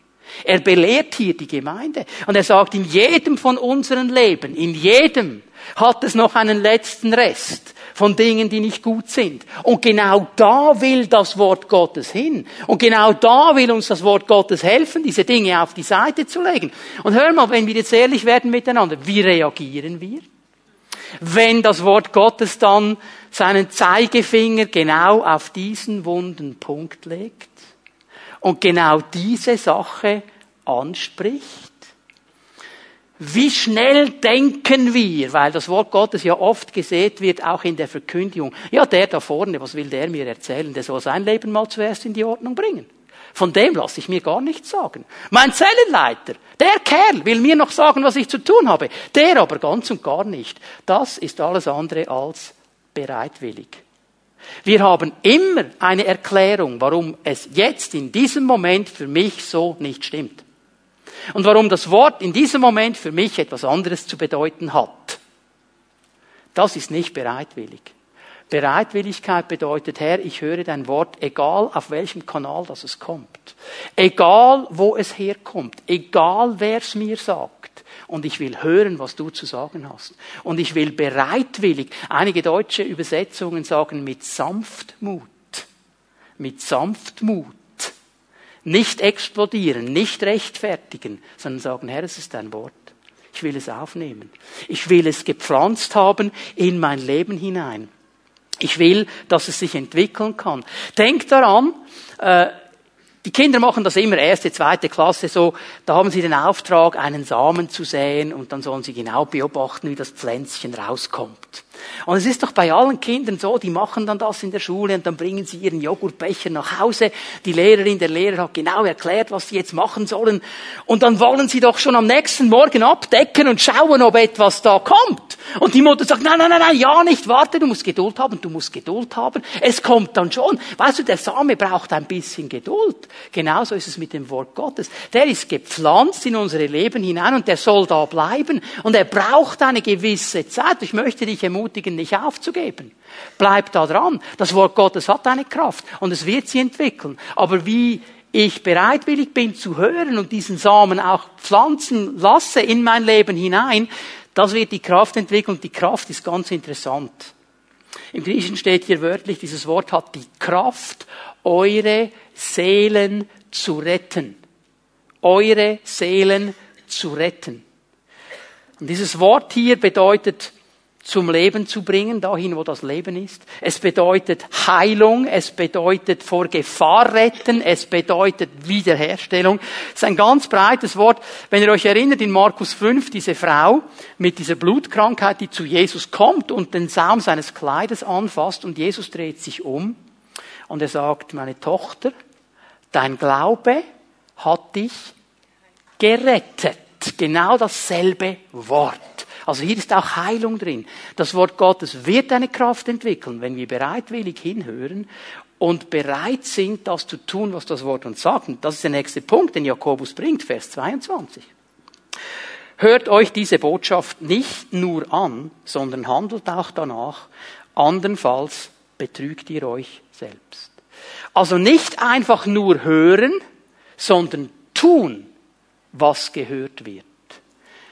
Er belehrt hier die Gemeinde. Und er sagt, in jedem von unseren Leben, in jedem hat es noch einen letzten Rest von Dingen, die nicht gut sind. Und genau da will das Wort Gottes hin. Und genau da will uns das Wort Gottes helfen, diese Dinge auf die Seite zu legen. Und hör mal, wenn wir jetzt ehrlich werden miteinander, wie reagieren wir? Wenn das Wort Gottes dann seinen Zeigefinger genau auf diesen wunden Punkt legt und genau diese Sache anspricht, wie schnell denken wir, weil das Wort Gottes ja oft gesät wird, auch in der Verkündigung. Ja, der da vorne, was will der mir erzählen? Der soll sein Leben mal zuerst in die Ordnung bringen. Von dem lasse ich mir gar nichts sagen. Mein Zellenleiter, der Kerl will mir noch sagen, was ich zu tun habe. Der aber ganz und gar nicht. Das ist alles andere als bereitwillig. Wir haben immer eine Erklärung, warum es jetzt in diesem Moment für mich so nicht stimmt. Und warum das Wort in diesem Moment für mich etwas anderes zu bedeuten hat. Das ist nicht bereitwillig. Bereitwilligkeit bedeutet, Herr, ich höre dein Wort, egal auf welchem Kanal das es kommt. Egal wo es herkommt. Egal wer es mir sagt. Und ich will hören, was du zu sagen hast. Und ich will bereitwillig, einige deutsche Übersetzungen sagen mit Sanftmut. Mit Sanftmut nicht explodieren, nicht rechtfertigen, sondern sagen, Herr, es ist dein Wort. Ich will es aufnehmen. Ich will es gepflanzt haben in mein Leben hinein. Ich will, dass es sich entwickeln kann. Denk daran, äh, die Kinder machen das immer erste, zweite Klasse so. Da haben sie den Auftrag, einen Samen zu säen und dann sollen sie genau beobachten, wie das Pflänzchen rauskommt. Und es ist doch bei allen Kindern so, die machen dann das in der Schule und dann bringen sie ihren Joghurtbecher nach Hause. Die Lehrerin, der Lehrer hat genau erklärt, was sie jetzt machen sollen. Und dann wollen sie doch schon am nächsten Morgen abdecken und schauen, ob etwas da kommt. Und die Mutter sagt, nein, nein, nein, nein, ja nicht, warte, du musst Geduld haben, du musst Geduld haben. Es kommt dann schon. Weißt du, der Same braucht ein bisschen Geduld. Genauso ist es mit dem Wort Gottes. Der ist gepflanzt in unsere Leben hinein und der soll da bleiben. Und er braucht eine gewisse Zeit. Ich möchte dich ermutigen, nicht aufzugeben. Bleib da dran. Das Wort Gottes hat eine Kraft und es wird sie entwickeln. Aber wie ich bereitwillig bin zu hören und diesen Samen auch pflanzen lasse in mein Leben hinein, das wird die Kraft entwickeln die Kraft ist ganz interessant. Im Griechischen steht hier wörtlich, dieses Wort hat die Kraft, eure Seelen zu retten. Eure Seelen zu retten. Und dieses Wort hier bedeutet zum Leben zu bringen, dahin, wo das Leben ist. Es bedeutet Heilung, es bedeutet vor Gefahr retten, es bedeutet Wiederherstellung. Es ist ein ganz breites Wort. Wenn ihr euch erinnert, in Markus 5, diese Frau mit dieser Blutkrankheit, die zu Jesus kommt und den Saum seines Kleides anfasst und Jesus dreht sich um und er sagt, meine Tochter, dein Glaube hat dich gerettet. Genau dasselbe Wort. Also hier ist auch Heilung drin. Das Wort Gottes wird eine Kraft entwickeln, wenn wir bereitwillig hinhören und bereit sind, das zu tun, was das Wort uns sagt. Und das ist der nächste Punkt, den Jakobus bringt, Vers 22. Hört euch diese Botschaft nicht nur an, sondern handelt auch danach. Andernfalls betrügt ihr euch selbst. Also nicht einfach nur hören, sondern tun, was gehört wird.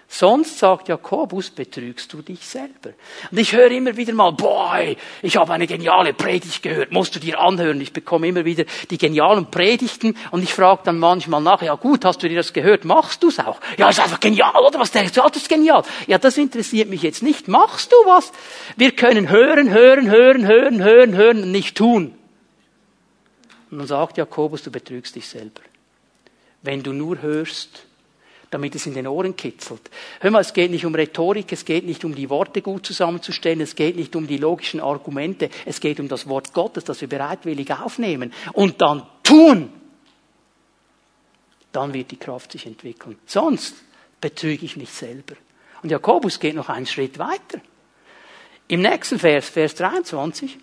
Sonst, sagt Jakobus, betrügst du dich selber. Und ich höre immer wieder mal, boy, ich habe eine geniale Predigt gehört, musst du dir anhören. Ich bekomme immer wieder die genialen Predigten und ich frage dann manchmal nach, ja gut, hast du dir das gehört, machst du es auch? Ja, ist einfach genial, oder was der sagt, ist genial. Ja, das interessiert mich jetzt nicht. Machst du was? Wir können hören, hören, hören, hören, hören, hören und nicht tun. Und dann sagt Jakobus, du betrügst dich selber. Wenn du nur hörst, damit es in den Ohren kitzelt. Hör mal, es geht nicht um Rhetorik, es geht nicht um die Worte gut zusammenzustellen, es geht nicht um die logischen Argumente, es geht um das Wort Gottes, das wir bereitwillig aufnehmen und dann tun. Dann wird die Kraft sich entwickeln. Sonst betrüge ich mich selber. Und Jakobus geht noch einen Schritt weiter. Im nächsten Vers, Vers 23,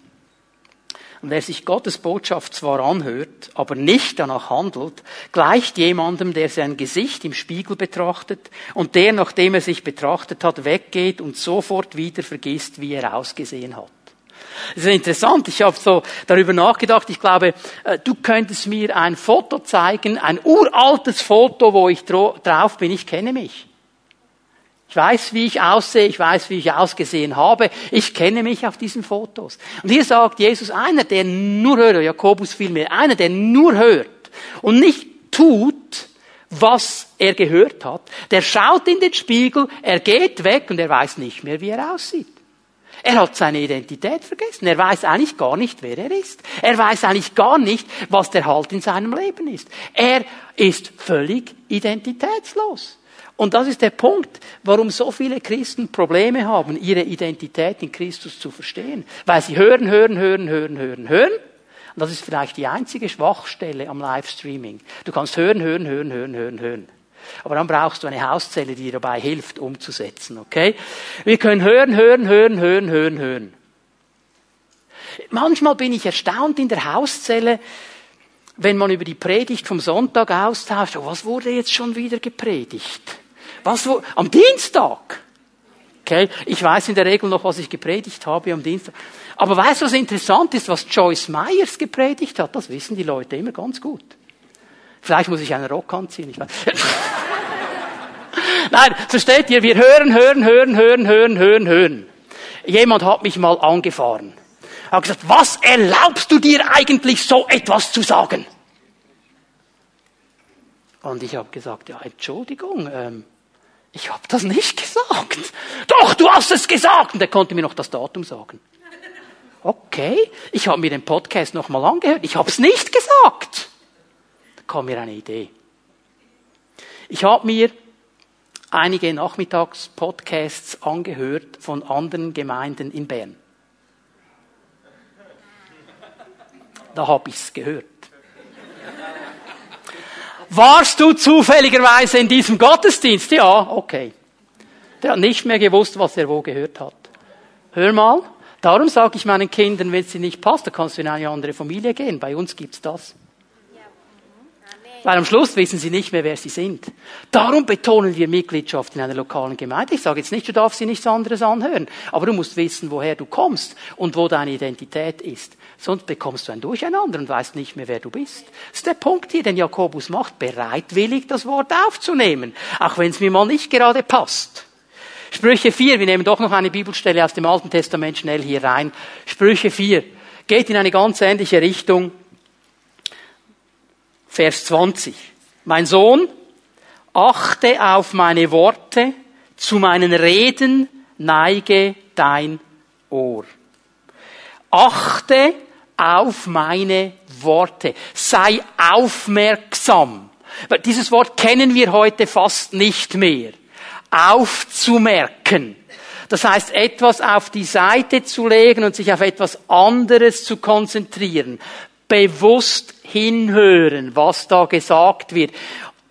und wer sich Gottes Botschaft zwar anhört, aber nicht danach handelt, gleicht jemandem, der sein Gesicht im Spiegel betrachtet und der, nachdem er sich betrachtet hat, weggeht und sofort wieder vergisst, wie er ausgesehen hat. Das ist interessant. Ich habe so darüber nachgedacht. Ich glaube, äh, du könntest mir ein Foto zeigen, ein uraltes Foto, wo ich drauf bin. Ich kenne mich. Ich weiß, wie ich aussehe, ich weiß, wie ich ausgesehen habe. Ich kenne mich auf diesen Fotos. Und hier sagt Jesus, einer, der nur hört, Jakobus vielmehr, einer, der nur hört und nicht tut, was er gehört hat, der schaut in den Spiegel, er geht weg und er weiß nicht mehr, wie er aussieht. Er hat seine Identität vergessen. Er weiß eigentlich gar nicht, wer er ist. Er weiß eigentlich gar nicht, was der Halt in seinem Leben ist. Er ist völlig identitätslos. Und das ist der Punkt, warum so viele Christen Probleme haben, ihre Identität in Christus zu verstehen. Weil sie hören, hören, hören, hören, hören, hören. Und das ist vielleicht die einzige Schwachstelle am Livestreaming. Du kannst hören, hören, hören, hören, hören, hören. Aber dann brauchst du eine Hauszelle, die dir dabei hilft, umzusetzen, okay? Wir können hören, hören, hören, hören, hören, hören. Manchmal bin ich erstaunt in der Hauszelle, wenn man über die Predigt vom Sonntag austauscht, oh, was wurde jetzt schon wieder gepredigt? Was wo, am Dienstag? Okay, ich weiß in der Regel noch, was ich gepredigt habe am Dienstag. Aber weißt du, was interessant ist, was Joyce Myers gepredigt hat? Das wissen die Leute immer ganz gut. Vielleicht muss ich einen Rock anziehen. Ich weiß. Nein, versteht ihr? Wir hören, hören, hören, hören, hören, hören, hören. Jemand hat mich mal angefahren. Hat gesagt, was erlaubst du dir eigentlich so etwas zu sagen? Und ich habe gesagt, ja, Entschuldigung, ähm, ich habe das nicht gesagt. Doch, du hast es gesagt. Und er konnte mir noch das Datum sagen. Okay, ich habe mir den Podcast nochmal angehört. Ich habe es nicht gesagt. Da kam mir eine Idee. Ich habe mir einige Nachmittagspodcasts angehört von anderen Gemeinden in Bern. Da habe ich es gehört. Warst du zufälligerweise in diesem Gottesdienst? Ja, okay. Der hat nicht mehr gewusst, was er wo gehört hat. Hör mal, darum sage ich meinen Kindern, wenn es dir nicht passt, dann kannst du in eine andere Familie gehen. Bei uns gibt's das. Weil am Schluss wissen sie nicht mehr, wer sie sind. Darum betonen wir Mitgliedschaft in einer lokalen Gemeinde. Ich sage jetzt nicht, du darfst sie nichts anderes anhören, aber du musst wissen, woher du kommst und wo deine Identität ist. Sonst bekommst du ein Durcheinander und weißt nicht mehr, wer du bist. Das ist der Punkt hier, den Jakobus macht, bereitwillig das Wort aufzunehmen, auch wenn es mir mal nicht gerade passt. Sprüche 4, wir nehmen doch noch eine Bibelstelle aus dem Alten Testament schnell hier rein. Sprüche 4 geht in eine ganz ähnliche Richtung. Vers 20. Mein Sohn, achte auf meine Worte, zu meinen Reden neige dein Ohr. Achte auf meine Worte. Sei aufmerksam. Dieses Wort kennen wir heute fast nicht mehr. Aufzumerken. Das heißt, etwas auf die Seite zu legen und sich auf etwas anderes zu konzentrieren bewusst hinhören, was da gesagt wird.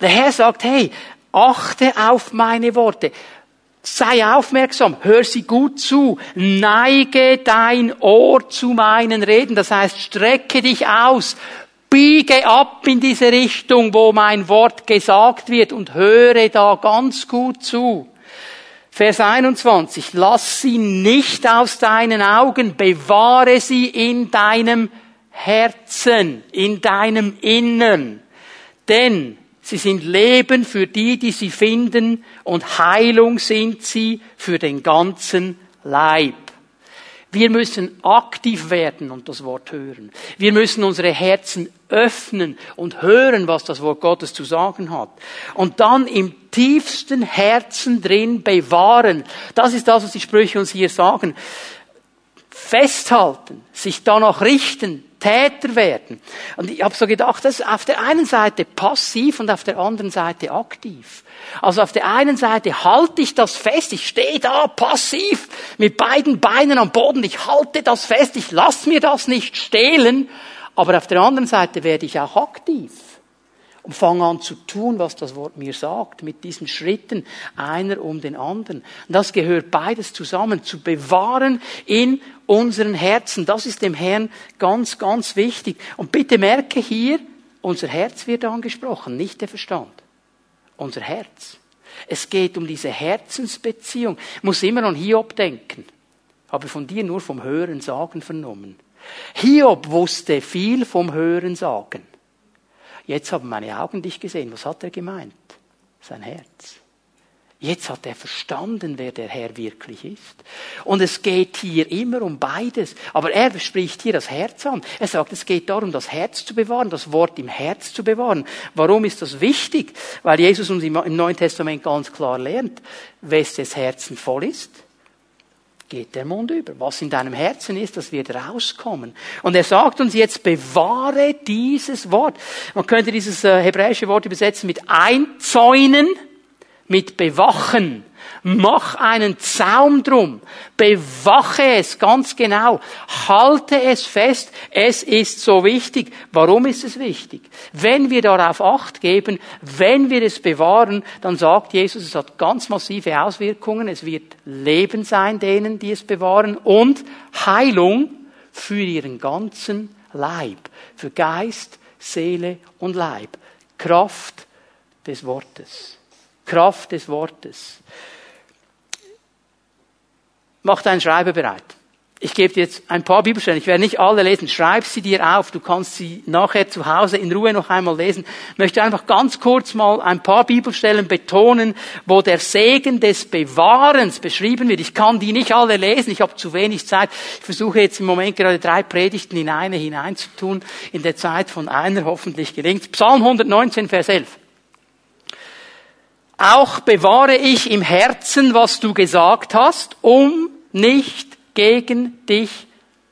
Der Herr sagt, hey, achte auf meine Worte. Sei aufmerksam, hör sie gut zu, neige dein Ohr zu meinen Reden, das heißt, strecke dich aus, biege ab in diese Richtung, wo mein Wort gesagt wird und höre da ganz gut zu. Vers 21, lass sie nicht aus deinen Augen, bewahre sie in deinem Herzen, in deinem Innern. Denn sie sind Leben für die, die sie finden und Heilung sind sie für den ganzen Leib. Wir müssen aktiv werden und das Wort hören. Wir müssen unsere Herzen öffnen und hören, was das Wort Gottes zu sagen hat. Und dann im tiefsten Herzen drin bewahren. Das ist das, was die Sprüche uns hier sagen. Festhalten, sich danach richten, Täter werden. Und ich habe so gedacht, das ist auf der einen Seite passiv und auf der anderen Seite aktiv. Also auf der einen Seite halte ich das fest, ich stehe da passiv mit beiden Beinen am Boden, ich halte das fest, ich lasse mir das nicht stehlen, aber auf der anderen Seite werde ich auch aktiv und fange an zu tun, was das Wort mir sagt, mit diesen Schritten, einer um den anderen. Und das gehört beides zusammen, zu bewahren in unseren Herzen. Das ist dem Herrn ganz, ganz wichtig. Und bitte merke hier, unser Herz wird angesprochen, nicht der Verstand. Unser Herz. Es geht um diese Herzensbeziehung. Ich muss immer an Hiob denken. habe von dir nur vom Hören sagen vernommen. Hiob wusste viel vom Hören sagen. Jetzt haben meine Augen dich gesehen. Was hat er gemeint? Sein Herz. Jetzt hat er verstanden, wer der Herr wirklich ist. Und es geht hier immer um beides. Aber er spricht hier das Herz an. Er sagt, es geht darum, das Herz zu bewahren, das Wort im Herz zu bewahren. Warum ist das wichtig? Weil Jesus uns im Neuen Testament ganz klar lernt, wes des Herzen voll ist, geht der Mund über. Was in deinem Herzen ist, das wird rauskommen. Und er sagt uns jetzt, bewahre dieses Wort. Man könnte dieses äh, hebräische Wort übersetzen mit einzäunen mit bewachen. Mach einen Zaum drum. Bewache es ganz genau. Halte es fest. Es ist so wichtig. Warum ist es wichtig? Wenn wir darauf Acht geben, wenn wir es bewahren, dann sagt Jesus, es hat ganz massive Auswirkungen. Es wird Leben sein denen, die es bewahren und Heilung für ihren ganzen Leib. Für Geist, Seele und Leib. Kraft des Wortes. Kraft des Wortes. Mach deinen Schreiber bereit. Ich gebe dir jetzt ein paar Bibelstellen. Ich werde nicht alle lesen. Schreib sie dir auf. Du kannst sie nachher zu Hause in Ruhe noch einmal lesen. Ich möchte einfach ganz kurz mal ein paar Bibelstellen betonen, wo der Segen des Bewahrens beschrieben wird. Ich kann die nicht alle lesen. Ich habe zu wenig Zeit. Ich versuche jetzt im Moment gerade drei Predigten in eine hineinzutun. In der Zeit von einer hoffentlich gelingt. Psalm 119, Vers 11. Auch bewahre ich im Herzen, was du gesagt hast, um nicht gegen dich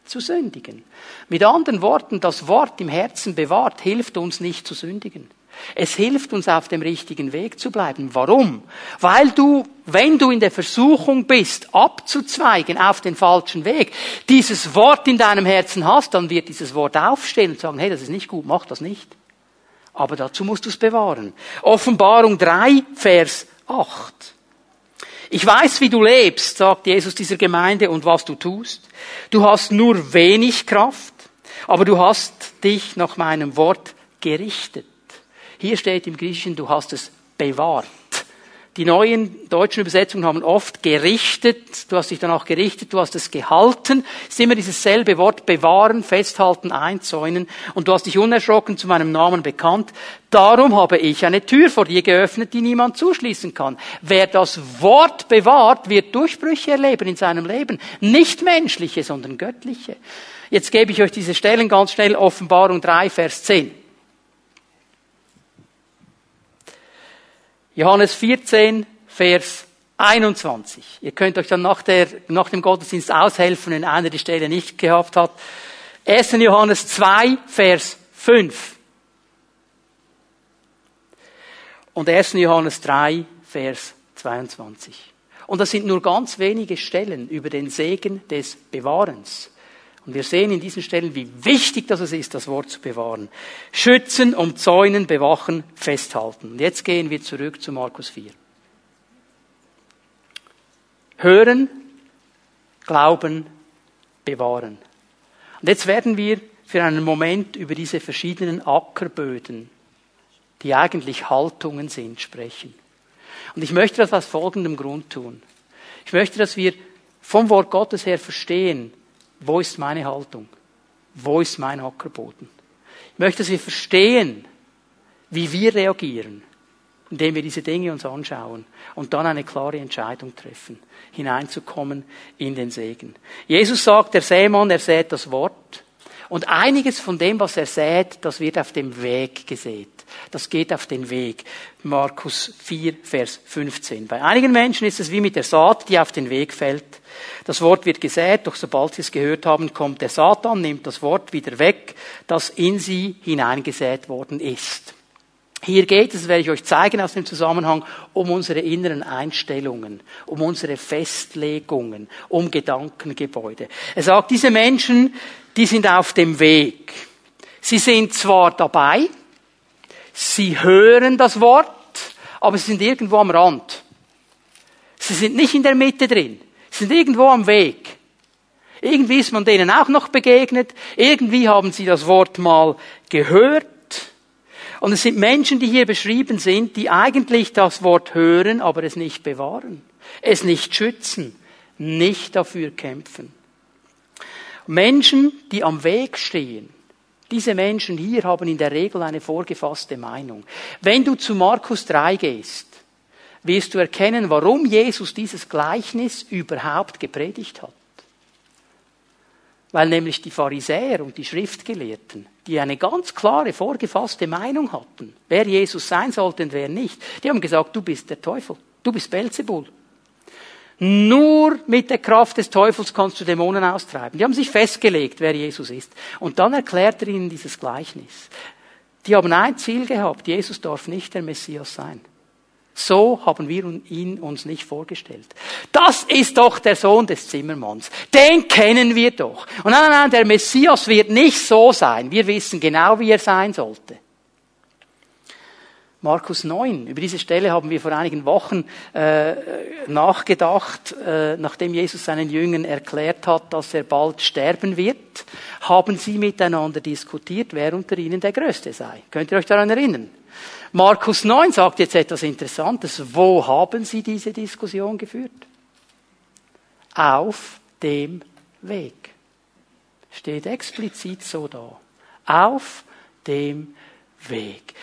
zu sündigen. Mit anderen Worten, das Wort im Herzen bewahrt hilft uns nicht zu sündigen. Es hilft uns auf dem richtigen Weg zu bleiben. Warum? Weil du, wenn du in der Versuchung bist, abzuzweigen auf den falschen Weg, dieses Wort in deinem Herzen hast, dann wird dieses Wort aufstehen und sagen, hey, das ist nicht gut, mach das nicht. Aber dazu musst du es bewahren. Offenbarung 3, Vers 8. Ich weiß, wie du lebst, sagt Jesus dieser Gemeinde, und was du tust. Du hast nur wenig Kraft, aber du hast dich nach meinem Wort gerichtet. Hier steht im Griechischen, du hast es bewahrt. Die neuen deutschen Übersetzungen haben oft gerichtet, du hast dich danach gerichtet, du hast es gehalten. Es ist immer dieses selbe Wort bewahren, festhalten, einzäunen. Und du hast dich unerschrocken zu meinem Namen bekannt. Darum habe ich eine Tür vor dir geöffnet, die niemand zuschließen kann. Wer das Wort bewahrt, wird Durchbrüche erleben in seinem Leben. Nicht menschliche, sondern göttliche. Jetzt gebe ich euch diese Stellen ganz schnell. Offenbarung 3, Vers 10. Johannes 14, Vers 21. Ihr könnt euch dann nach, der, nach dem Gottesdienst aushelfen, wenn einer die Stelle nicht gehabt hat. 1. Johannes 2, Vers 5. Und 1. Johannes 3, Vers 22. Und das sind nur ganz wenige Stellen über den Segen des Bewahrens. Und wir sehen in diesen Stellen, wie wichtig das ist, das Wort zu bewahren. Schützen, umzäunen, bewachen, festhalten. Und jetzt gehen wir zurück zu Markus 4. Hören, glauben, bewahren. Und jetzt werden wir für einen Moment über diese verschiedenen Ackerböden, die eigentlich Haltungen sind, sprechen. Und ich möchte das aus folgendem Grund tun. Ich möchte, dass wir vom Wort Gottes her verstehen, wo ist meine Haltung? Wo ist mein Ackerboden? Ich möchte, dass wir verstehen, wie wir reagieren, indem wir diese Dinge uns anschauen und dann eine klare Entscheidung treffen, hineinzukommen in den Segen. Jesus sagt, der Sämann, er sät das Wort und einiges von dem, was er sät, das wird auf dem Weg gesät. Das geht auf den Weg. Markus 4, Vers 15. Bei einigen Menschen ist es wie mit der Saat, die auf den Weg fällt. Das Wort wird gesät, doch sobald sie es gehört haben, kommt der Satan, nimmt das Wort wieder weg, das in sie hineingesät worden ist. Hier geht es, werde ich euch zeigen aus dem Zusammenhang, um unsere inneren Einstellungen, um unsere Festlegungen, um Gedankengebäude. Er sagt, diese Menschen, die sind auf dem Weg. Sie sind zwar dabei, sie hören das Wort, aber sie sind irgendwo am Rand. Sie sind nicht in der Mitte drin sind irgendwo am Weg. Irgendwie ist man denen auch noch begegnet. Irgendwie haben sie das Wort mal gehört. Und es sind Menschen, die hier beschrieben sind, die eigentlich das Wort hören, aber es nicht bewahren, es nicht schützen, nicht dafür kämpfen. Menschen, die am Weg stehen, diese Menschen hier haben in der Regel eine vorgefasste Meinung. Wenn du zu Markus 3 gehst, wirst du erkennen, warum Jesus dieses Gleichnis überhaupt gepredigt hat. Weil nämlich die Pharisäer und die Schriftgelehrten, die eine ganz klare, vorgefasste Meinung hatten, wer Jesus sein sollte und wer nicht, die haben gesagt, du bist der Teufel, du bist Belzebul. Nur mit der Kraft des Teufels kannst du Dämonen austreiben. Die haben sich festgelegt, wer Jesus ist. Und dann erklärt er ihnen dieses Gleichnis. Die haben ein Ziel gehabt, Jesus darf nicht der Messias sein. So haben wir ihn uns nicht vorgestellt. Das ist doch der Sohn des Zimmermanns. Den kennen wir doch. Und nein, nein, nein, der Messias wird nicht so sein. Wir wissen genau, wie er sein sollte. Markus 9. Über diese Stelle haben wir vor einigen Wochen äh, nachgedacht, äh, nachdem Jesus seinen Jüngern erklärt hat, dass er bald sterben wird, haben sie miteinander diskutiert, wer unter ihnen der Größte sei. Könnt ihr euch daran erinnern? Markus 9 sagt jetzt etwas Interessantes. Wo haben Sie diese Diskussion geführt? Auf dem Weg. Steht explizit so da. Auf dem Weg.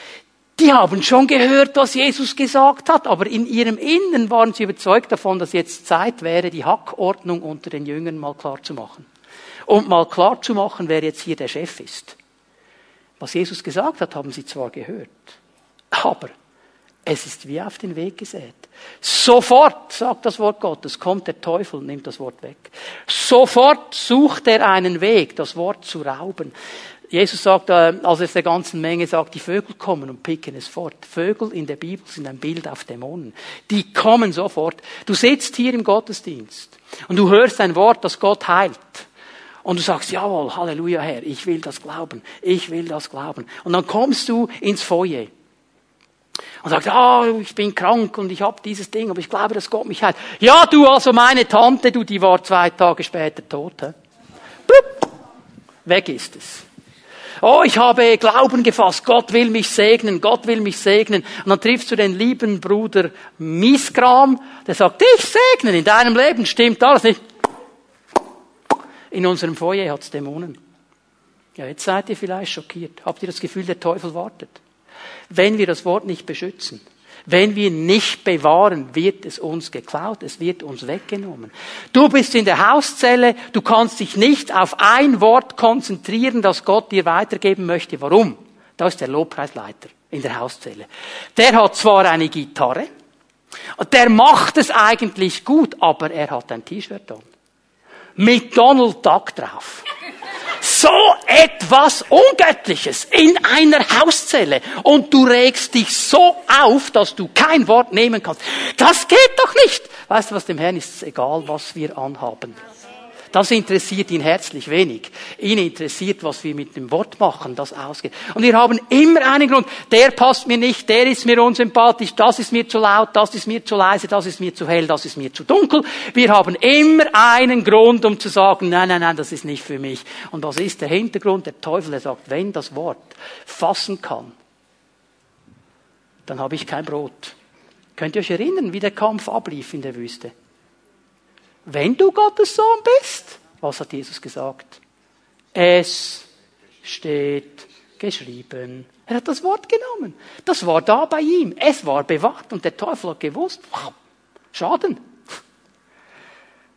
Die haben schon gehört, was Jesus gesagt hat, aber in ihrem Innern waren sie überzeugt davon, dass jetzt Zeit wäre, die Hackordnung unter den Jüngern mal klar zu machen. Und mal klar zu machen, wer jetzt hier der Chef ist. Was Jesus gesagt hat, haben sie zwar gehört, aber es ist wie auf den Weg gesät. Sofort, sagt das Wort Gottes, kommt der Teufel und nimmt das Wort weg. Sofort sucht er einen Weg, das Wort zu rauben. Jesus sagt, äh, als er der ganzen Menge sagt, die Vögel kommen und picken es fort. Vögel in der Bibel sind ein Bild auf Dämonen. Die kommen sofort. Du sitzt hier im Gottesdienst und du hörst ein Wort, das Gott heilt. Und du sagst, jawohl, Halleluja, Herr, ich will das glauben, ich will das glauben. Und dann kommst du ins Foyer und sagt, ah, oh, ich bin krank und ich habe dieses Ding, aber ich glaube, dass Gott mich heilt. Ja, du, also meine Tante, du, die war zwei Tage später tot. He? Weg ist es. Oh, ich habe Glauben gefasst. Gott will mich segnen. Gott will mich segnen. Und dann triffst du den lieben Bruder Miskram, der sagt, dich segnen. In deinem Leben stimmt alles nicht. In unserem Feuer hat's Dämonen. Ja, jetzt seid ihr vielleicht schockiert. Habt ihr das Gefühl, der Teufel wartet? Wenn wir das Wort nicht beschützen, wenn wir nicht bewahren, wird es uns geklaut, es wird uns weggenommen. Du bist in der Hauszelle, du kannst dich nicht auf ein Wort konzentrieren, das Gott dir weitergeben möchte. Warum? Da ist der Lobpreisleiter in der Hauszelle. Der hat zwar eine Gitarre, der macht es eigentlich gut, aber er hat ein T-Shirt an. Mit Donald Duck drauf so etwas Ungöttliches in einer Hauszelle und du regst dich so auf, dass du kein Wort nehmen kannst. Das geht doch nicht. Weißt du was, dem Herrn ist es egal, was wir anhaben. Das interessiert ihn herzlich wenig. Ihn interessiert, was wir mit dem Wort machen, das ausgeht. Und wir haben immer einen Grund. Der passt mir nicht, der ist mir unsympathisch, das ist mir zu laut, das ist mir zu leise, das ist mir zu hell, das ist mir zu dunkel. Wir haben immer einen Grund, um zu sagen, nein, nein, nein, das ist nicht für mich. Und was ist der Hintergrund? Der Teufel, der sagt, wenn das Wort fassen kann, dann habe ich kein Brot. Könnt ihr euch erinnern, wie der Kampf ablief in der Wüste? Wenn du Gottes Sohn bist, was hat Jesus gesagt? Es steht geschrieben. Er hat das Wort genommen. Das war da bei ihm. Es war bewacht und der Teufel hat gewusst, Schaden.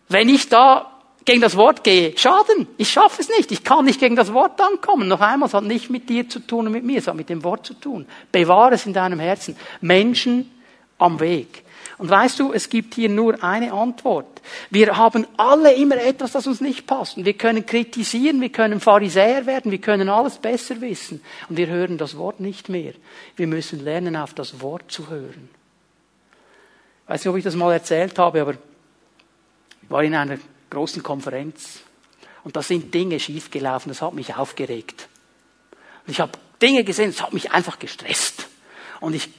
Wenn ich da gegen das Wort gehe, Schaden. Ich schaffe es nicht. Ich kann nicht gegen das Wort ankommen. Noch einmal, es hat nicht mit dir zu tun und mit mir, es hat mit dem Wort zu tun. Bewahre es in deinem Herzen. Menschen am Weg. Und weißt du, es gibt hier nur eine Antwort. Wir haben alle immer etwas, das uns nicht passt. Und wir können kritisieren, wir können Pharisäer werden, wir können alles besser wissen. Und wir hören das Wort nicht mehr. Wir müssen lernen, auf das Wort zu hören. Ich weiß nicht, ob ich das mal erzählt habe, aber ich war in einer großen Konferenz. Und da sind Dinge schiefgelaufen, das hat mich aufgeregt. Und ich habe Dinge gesehen, das hat mich einfach gestresst. Und ich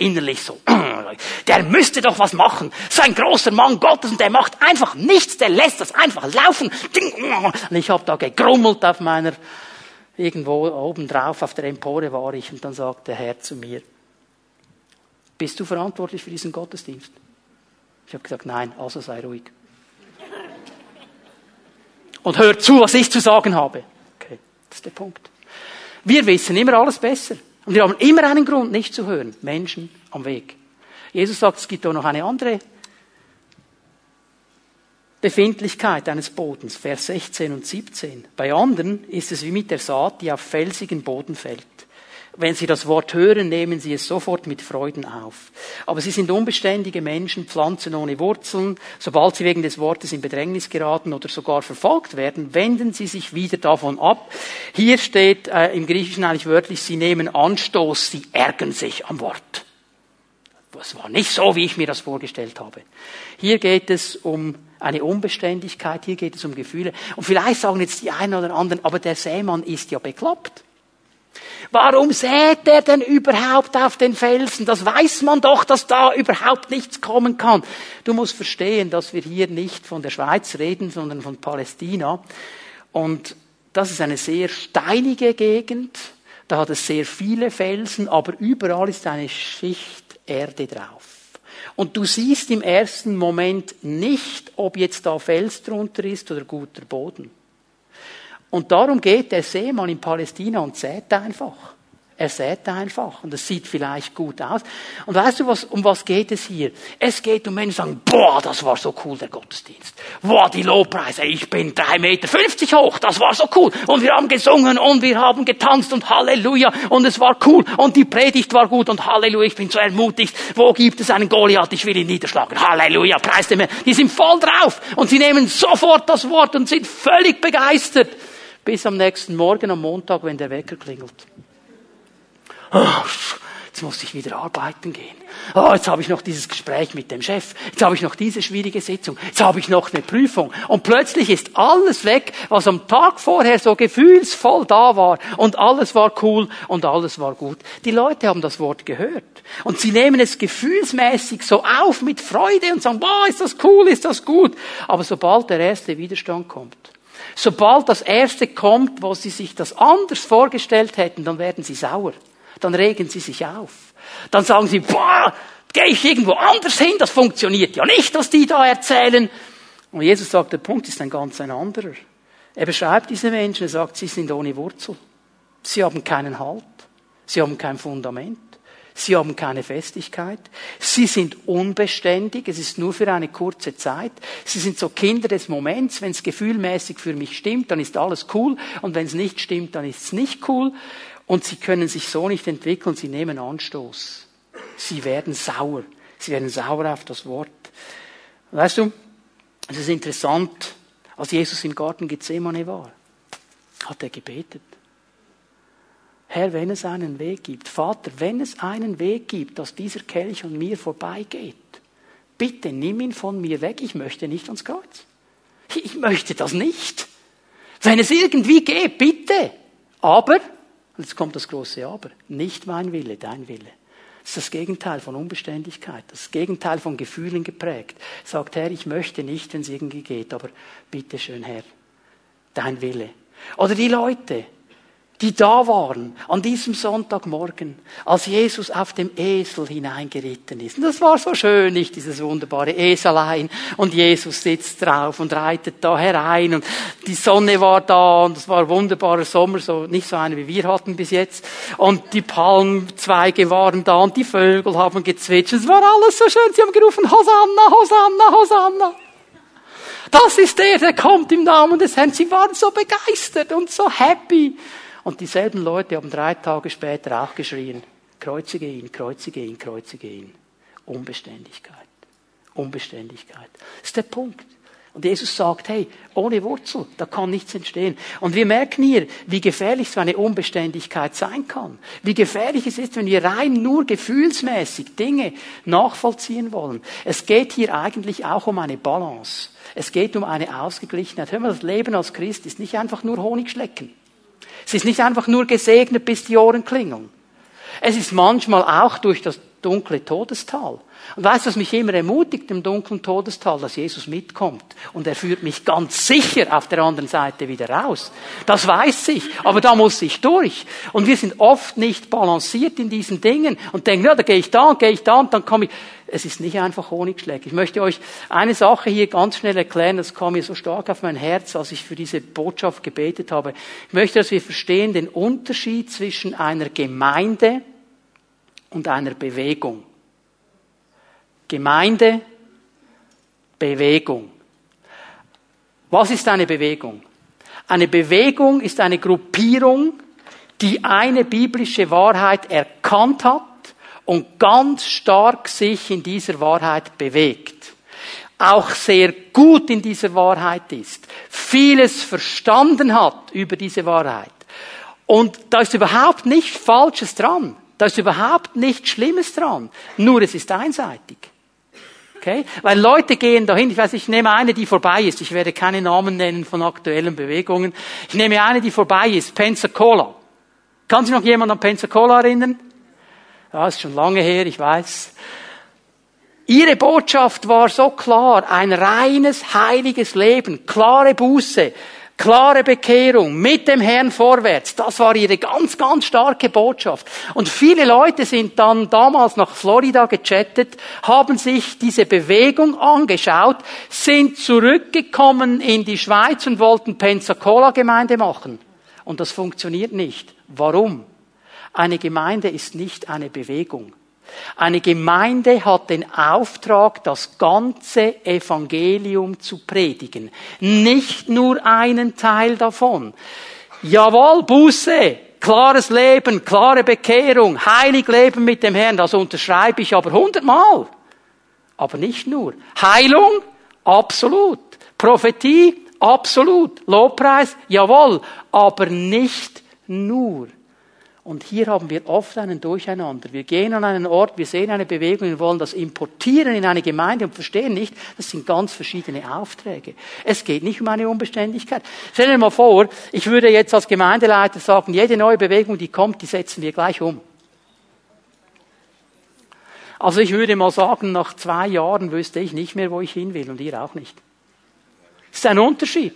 innerlich so, der müsste doch was machen. So ein großer Mann Gottes und der macht einfach nichts, der lässt das einfach laufen. Und ich habe da gegrummelt auf meiner, irgendwo oben drauf auf der Empore war ich und dann sagt der Herr zu mir, bist du verantwortlich für diesen Gottesdienst? Ich habe gesagt, nein, also sei ruhig. Und hör zu, was ich zu sagen habe. Okay, das ist der Punkt. Wir wissen immer alles besser. Und wir haben immer einen Grund, nicht zu hören. Menschen am Weg. Jesus sagt, es gibt auch noch eine andere Befindlichkeit eines Bodens, Vers 16 und 17. Bei anderen ist es wie mit der Saat, die auf felsigen Boden fällt. Wenn Sie das Wort hören, nehmen Sie es sofort mit Freuden auf. Aber Sie sind unbeständige Menschen, Pflanzen ohne Wurzeln. Sobald Sie wegen des Wortes in Bedrängnis geraten oder sogar verfolgt werden, wenden Sie sich wieder davon ab. Hier steht äh, im Griechischen eigentlich wörtlich, Sie nehmen Anstoß, Sie ärgern sich am Wort. Das war nicht so, wie ich mir das vorgestellt habe. Hier geht es um eine Unbeständigkeit, hier geht es um Gefühle. Und vielleicht sagen jetzt die einen oder anderen, aber der Sämann ist ja bekloppt. Warum sät er denn überhaupt auf den Felsen? Das weiß man doch, dass da überhaupt nichts kommen kann. Du musst verstehen, dass wir hier nicht von der Schweiz reden, sondern von Palästina. Und das ist eine sehr steinige Gegend. Da hat es sehr viele Felsen, aber überall ist eine Schicht Erde drauf. Und du siehst im ersten Moment nicht, ob jetzt da Fels drunter ist oder guter Boden. Und darum geht der Seemann in Palästina und sät einfach. Er sät einfach und es sieht vielleicht gut aus. Und weißt du, was, um was geht es hier? Es geht um Menschen, die sagen, boah, das war so cool, der Gottesdienst. Boah, die Lobpreise, ich bin drei Meter fünfzig hoch, das war so cool. Und wir haben gesungen und wir haben getanzt und Halleluja und es war cool und die Predigt war gut und Halleluja, ich bin so ermutigt. Wo gibt es einen Goliath? Ich will ihn niederschlagen. Halleluja, preis dem Herrn. Die sind voll drauf und sie nehmen sofort das Wort und sind völlig begeistert. Bis am nächsten Morgen, am Montag, wenn der Wecker klingelt. Oh, jetzt muss ich wieder arbeiten gehen. Oh, jetzt habe ich noch dieses Gespräch mit dem Chef. Jetzt habe ich noch diese schwierige Sitzung. Jetzt habe ich noch eine Prüfung. Und plötzlich ist alles weg, was am Tag vorher so gefühlsvoll da war. Und alles war cool und alles war gut. Die Leute haben das Wort gehört. Und sie nehmen es gefühlsmäßig so auf mit Freude und sagen, boah, ist das cool, ist das gut. Aber sobald der erste Widerstand kommt, sobald das erste kommt, wo sie sich das anders vorgestellt hätten, dann werden sie sauer dann regen sie sich auf. Dann sagen sie, boah, gehe ich irgendwo anders hin, das funktioniert ja nicht, was die da erzählen. Und Jesus sagt, der Punkt ist ein ganz ein anderer. Er beschreibt diese Menschen, er sagt, sie sind ohne Wurzel. Sie haben keinen Halt. Sie haben kein Fundament. Sie haben keine Festigkeit. Sie sind unbeständig. Es ist nur für eine kurze Zeit. Sie sind so Kinder des Moments. Wenn es gefühlmäßig für mich stimmt, dann ist alles cool. Und wenn es nicht stimmt, dann ist es nicht cool. Und sie können sich so nicht entwickeln, sie nehmen Anstoß. Sie werden sauer. Sie werden sauer auf das Wort. Weißt du, es ist interessant, als Jesus im Garten Gethsemane war, hat er gebetet. Herr, wenn es einen Weg gibt, Vater, wenn es einen Weg gibt, dass dieser Kelch an mir vorbeigeht, bitte nimm ihn von mir weg, ich möchte nicht ans Kreuz. Ich möchte das nicht. Wenn es irgendwie geht, bitte. Aber jetzt kommt das große Aber. Nicht mein Wille, dein Wille. Das ist das Gegenteil von Unbeständigkeit. Das Gegenteil von Gefühlen geprägt. Sagt, Herr, ich möchte nicht, wenn es irgendwie geht, aber bitte schön, Herr, dein Wille. Oder die Leute, die da waren an diesem Sonntagmorgen, als Jesus auf dem Esel hineingeritten ist. Und das war so schön, nicht dieses wunderbare Eselein. Und Jesus sitzt drauf und reitet da herein und die Sonne war da und es war wunderbarer Sommer, so nicht so einer wie wir hatten bis jetzt. Und die Palmzweige waren da und die Vögel haben gezwitschert. Es war alles so schön. Sie haben gerufen, Hosanna, Hosanna, Hosanna. Das ist der, der kommt im Namen des Herrn. Sie waren so begeistert und so happy. Und dieselben Leute haben drei Tage später auch geschrien, kreuzige ihn, kreuzige ihn, kreuzige ihn. Unbeständigkeit. Unbeständigkeit. Das ist der Punkt. Und Jesus sagt, hey, ohne Wurzel, da kann nichts entstehen. Und wir merken hier, wie gefährlich so eine Unbeständigkeit sein kann. Wie gefährlich es ist, wenn wir rein nur gefühlsmäßig Dinge nachvollziehen wollen. Es geht hier eigentlich auch um eine Balance. Es geht um eine Ausgeglichenheit. Hör mal, das Leben als Christ ist nicht einfach nur Honigschlecken. Es ist nicht einfach nur gesegnet, bis die Ohren klingeln. Es ist manchmal auch durch, das, dunkle Todestal. Und weißt du, was mich immer ermutigt im dunklen Todestal, dass Jesus mitkommt. Und er führt mich ganz sicher auf der anderen Seite wieder raus. Das weiß ich. Aber da muss ich durch. Und wir sind oft nicht balanciert in diesen Dingen und denken, ja, da gehe ich da und gehe ich da und dann komme ich. Es ist nicht einfach Honigschläge. Ich möchte euch eine Sache hier ganz schnell erklären, das kam mir so stark auf mein Herz, als ich für diese Botschaft gebetet habe. Ich möchte, dass wir verstehen den Unterschied zwischen einer Gemeinde und einer Bewegung. Gemeinde, Bewegung. Was ist eine Bewegung? Eine Bewegung ist eine Gruppierung, die eine biblische Wahrheit erkannt hat und ganz stark sich in dieser Wahrheit bewegt. Auch sehr gut in dieser Wahrheit ist. Vieles verstanden hat über diese Wahrheit. Und da ist überhaupt nichts Falsches dran. Da ist überhaupt nichts Schlimmes dran. Nur es ist einseitig. Okay? Weil Leute gehen dahin, ich weiß, ich nehme eine, die vorbei ist. Ich werde keine Namen nennen von aktuellen Bewegungen. Ich nehme eine, die vorbei ist. Pensacola. Kann sich noch jemand an Pensacola erinnern? Ja, ist schon lange her, ich weiß. Ihre Botschaft war so klar, ein reines, heiliges Leben, klare Buße, Klare Bekehrung mit dem Herrn vorwärts. Das war ihre ganz, ganz starke Botschaft. Und viele Leute sind dann damals nach Florida gechattet, haben sich diese Bewegung angeschaut, sind zurückgekommen in die Schweiz und wollten Pensacola Gemeinde machen. Und das funktioniert nicht. Warum? Eine Gemeinde ist nicht eine Bewegung. Eine Gemeinde hat den Auftrag, das ganze Evangelium zu predigen. Nicht nur einen Teil davon. Jawohl, Buße, klares Leben, klare Bekehrung, heilig Leben mit dem Herrn, das unterschreibe ich aber hundertmal. Aber nicht nur. Heilung, absolut. Prophetie, absolut. Lobpreis, jawohl. Aber nicht nur. Und hier haben wir oft einen Durcheinander. Wir gehen an einen Ort, wir sehen eine Bewegung, wir wollen das importieren in eine Gemeinde und verstehen nicht, das sind ganz verschiedene Aufträge. Es geht nicht um eine Unbeständigkeit. Stell dir mal vor, ich würde jetzt als Gemeindeleiter sagen, jede neue Bewegung, die kommt, die setzen wir gleich um. Also ich würde mal sagen, nach zwei Jahren wüsste ich nicht mehr, wo ich hin will und ihr auch nicht. Das ist ein Unterschied.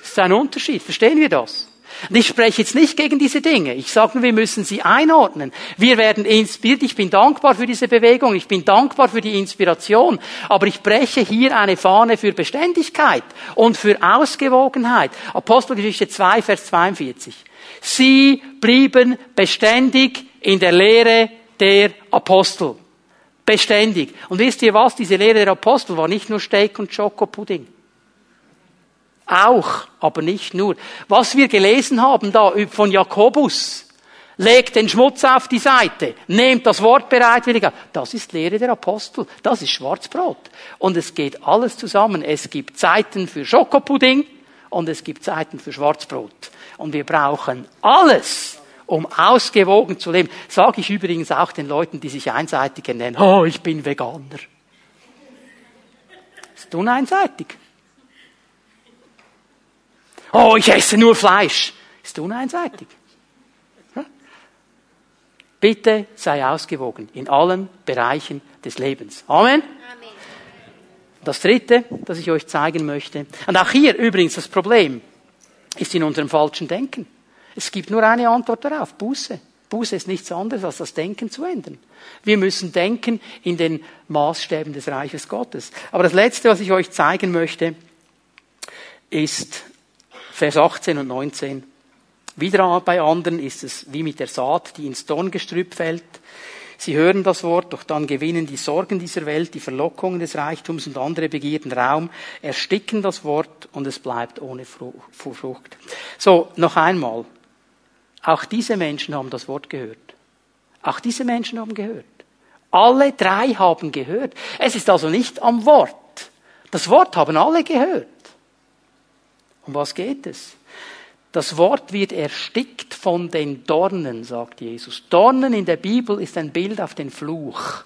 Das ist ein Unterschied. Verstehen wir das? Und ich spreche jetzt nicht gegen diese Dinge. Ich sage, wir müssen sie einordnen. Wir werden inspiriert. Ich bin dankbar für diese Bewegung. Ich bin dankbar für die Inspiration. Aber ich breche hier eine Fahne für Beständigkeit und für Ausgewogenheit. Apostelgeschichte 2, Vers 42. Sie blieben beständig in der Lehre der Apostel. Beständig. Und wisst ihr was? Diese Lehre der Apostel war nicht nur Steak und Schokopudding. Auch, aber nicht nur. Was wir gelesen haben da von Jakobus, legt den Schmutz auf die Seite, nehmt das Wort bereitwillig auf. Das ist Lehre der Apostel. Das ist Schwarzbrot. Und es geht alles zusammen. Es gibt Zeiten für Schokopudding und es gibt Zeiten für Schwarzbrot. Und wir brauchen alles, um ausgewogen zu leben. Sage ich übrigens auch den Leuten, die sich einseitig nennen, oh, ich bin Veganer. ist uneinseitig. Oh, ich esse nur Fleisch. Ist uneinseitig. Bitte sei ausgewogen in allen Bereichen des Lebens. Amen. Amen. Das dritte, das ich euch zeigen möchte, und auch hier übrigens das Problem, ist in unserem falschen Denken. Es gibt nur eine Antwort darauf, Buße. Buße ist nichts anderes, als das Denken zu ändern. Wir müssen denken in den Maßstäben des Reiches Gottes. Aber das Letzte, was ich euch zeigen möchte, ist Vers 18 und 19. Wieder bei anderen ist es wie mit der Saat, die ins Dorngestrüpp fällt. Sie hören das Wort, doch dann gewinnen die Sorgen dieser Welt, die Verlockungen des Reichtums und andere Begierden Raum, ersticken das Wort und es bleibt ohne Frucht. So, noch einmal. Auch diese Menschen haben das Wort gehört. Auch diese Menschen haben gehört. Alle drei haben gehört. Es ist also nicht am Wort. Das Wort haben alle gehört. Um was geht es? Das Wort wird erstickt von den Dornen, sagt Jesus. Dornen in der Bibel ist ein Bild auf den Fluch,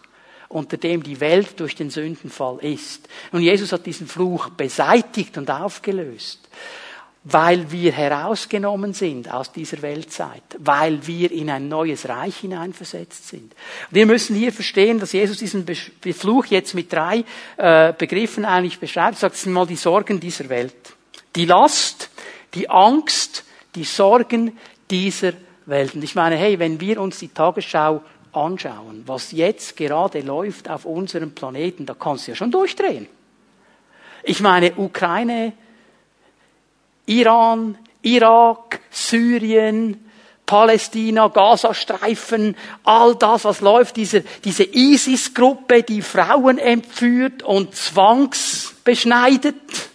unter dem die Welt durch den Sündenfall ist. Und Jesus hat diesen Fluch beseitigt und aufgelöst. weil wir herausgenommen sind aus dieser Weltzeit, weil wir in ein neues Reich hineinversetzt sind. Wir müssen hier verstehen, dass Jesus diesen Fluch jetzt mit drei äh, Begriffen eigentlich beschreibt. Sagt es mal die Sorgen dieser Welt. Die Last, die Angst, die Sorgen dieser Welt. Und ich meine, hey, wenn wir uns die Tagesschau anschauen, was jetzt gerade läuft auf unserem Planeten, da kannst du ja schon durchdrehen. Ich meine, Ukraine, Iran, Irak, Syrien, Palästina, Gazastreifen, all das, was läuft, diese, diese ISIS-Gruppe, die Frauen entführt und zwangsbeschneidet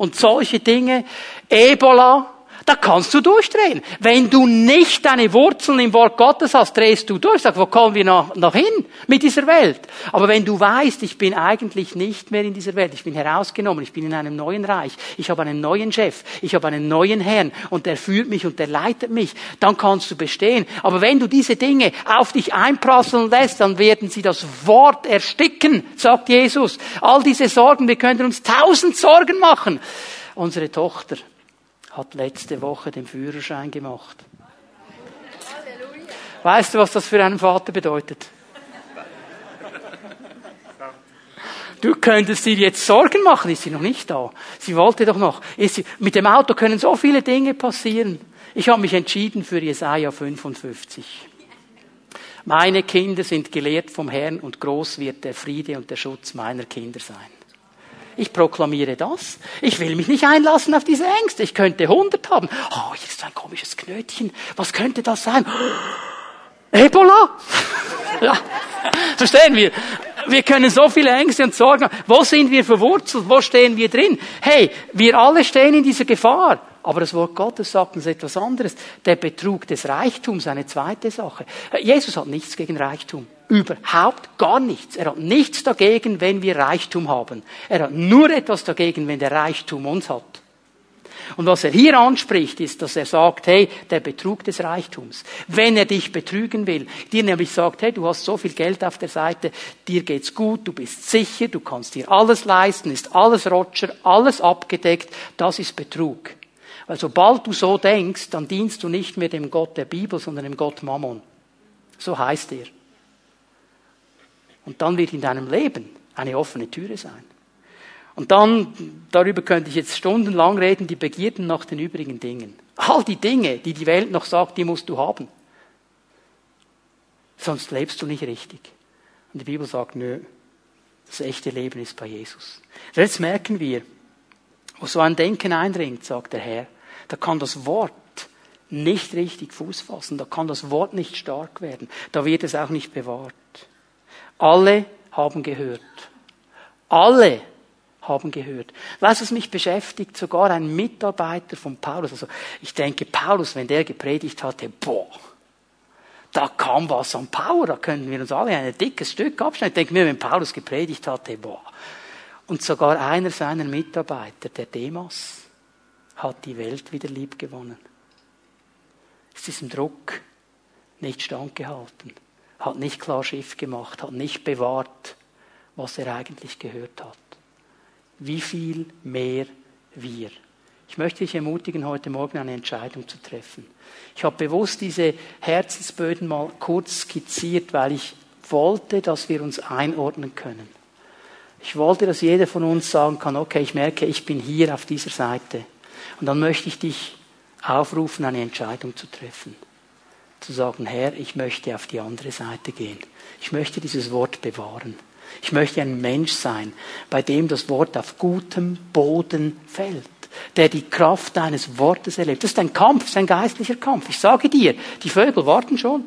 und solche Dinge, Ebola, da kannst du durchdrehen. Wenn du nicht deine Wurzeln im Wort Gottes hast, drehst du durch. Sag, wo kommen wir noch, noch hin mit dieser Welt? Aber wenn du weißt, ich bin eigentlich nicht mehr in dieser Welt, ich bin herausgenommen, ich bin in einem neuen Reich, ich habe einen neuen Chef, ich habe einen neuen Herrn und der führt mich und der leitet mich, dann kannst du bestehen. Aber wenn du diese Dinge auf dich einprasseln lässt, dann werden sie das Wort ersticken, sagt Jesus. All diese Sorgen, wir könnten uns tausend Sorgen machen. Unsere Tochter hat letzte Woche den Führerschein gemacht. Weißt du, was das für einen Vater bedeutet? Du könntest dir jetzt Sorgen machen, ist sie noch nicht da. Sie wollte doch noch. Sie, mit dem Auto können so viele Dinge passieren. Ich habe mich entschieden für Jesaja 55. Meine Kinder sind gelehrt vom Herrn und groß wird der Friede und der Schutz meiner Kinder sein. Ich proklamiere das. Ich will mich nicht einlassen auf diese Ängste. Ich könnte 100 haben. Oh, hier ist ein komisches Knötchen. Was könnte das sein? Ebola? ja. Verstehen wir? Wir können so viele Ängste und Sorgen haben. Wo sind wir verwurzelt? Wo stehen wir drin? Hey, wir alle stehen in dieser Gefahr. Aber das Wort Gottes sagt uns etwas anderes. Der Betrug des Reichtums, eine zweite Sache. Jesus hat nichts gegen Reichtum. Überhaupt gar nichts. Er hat nichts dagegen, wenn wir Reichtum haben. Er hat nur etwas dagegen, wenn der Reichtum uns hat. Und was er hier anspricht, ist, dass er sagt, hey, der Betrug des Reichtums. Wenn er dich betrügen will, dir nämlich sagt, hey, du hast so viel Geld auf der Seite, dir geht's gut, du bist sicher, du kannst dir alles leisten, ist alles Roger, alles abgedeckt, das ist Betrug. Weil sobald du so denkst, dann dienst du nicht mehr dem Gott der Bibel, sondern dem Gott Mammon. So heißt er. Und dann wird in deinem Leben eine offene Türe sein. Und dann, darüber könnte ich jetzt stundenlang reden, die Begierden nach den übrigen Dingen. All die Dinge, die die Welt noch sagt, die musst du haben. Sonst lebst du nicht richtig. Und die Bibel sagt, nö, das echte Leben ist bei Jesus. Jetzt merken wir, wo so ein Denken eindringt, sagt der Herr, da kann das Wort nicht richtig Fuß fassen, da kann das Wort nicht stark werden, da wird es auch nicht bewahrt. Alle haben gehört. Alle haben gehört. Was mich beschäftigt? Sogar ein Mitarbeiter von Paulus. Also, ich denke, Paulus, wenn der gepredigt hatte, boah, da kam was an Power, da könnten wir uns alle ein dickes Stück abschneiden. Ich denke mir, wenn Paulus gepredigt hatte, boah. Und sogar einer seiner Mitarbeiter, der Demas, hat die Welt wieder lieb gewonnen. Ist diesem Druck nicht standgehalten, hat nicht klar Schiff gemacht, hat nicht bewahrt, was er eigentlich gehört hat. Wie viel mehr wir. Ich möchte dich ermutigen, heute Morgen eine Entscheidung zu treffen. Ich habe bewusst diese Herzensböden mal kurz skizziert, weil ich wollte, dass wir uns einordnen können. Ich wollte, dass jeder von uns sagen kann, okay, ich merke, ich bin hier auf dieser Seite. Und dann möchte ich dich aufrufen, eine Entscheidung zu treffen. Zu sagen, Herr, ich möchte auf die andere Seite gehen. Ich möchte dieses Wort bewahren. Ich möchte ein Mensch sein, bei dem das Wort auf gutem Boden fällt, der die Kraft deines Wortes erlebt. Das ist ein Kampf, das ist ein geistlicher Kampf. Ich sage dir, die Vögel warten schon.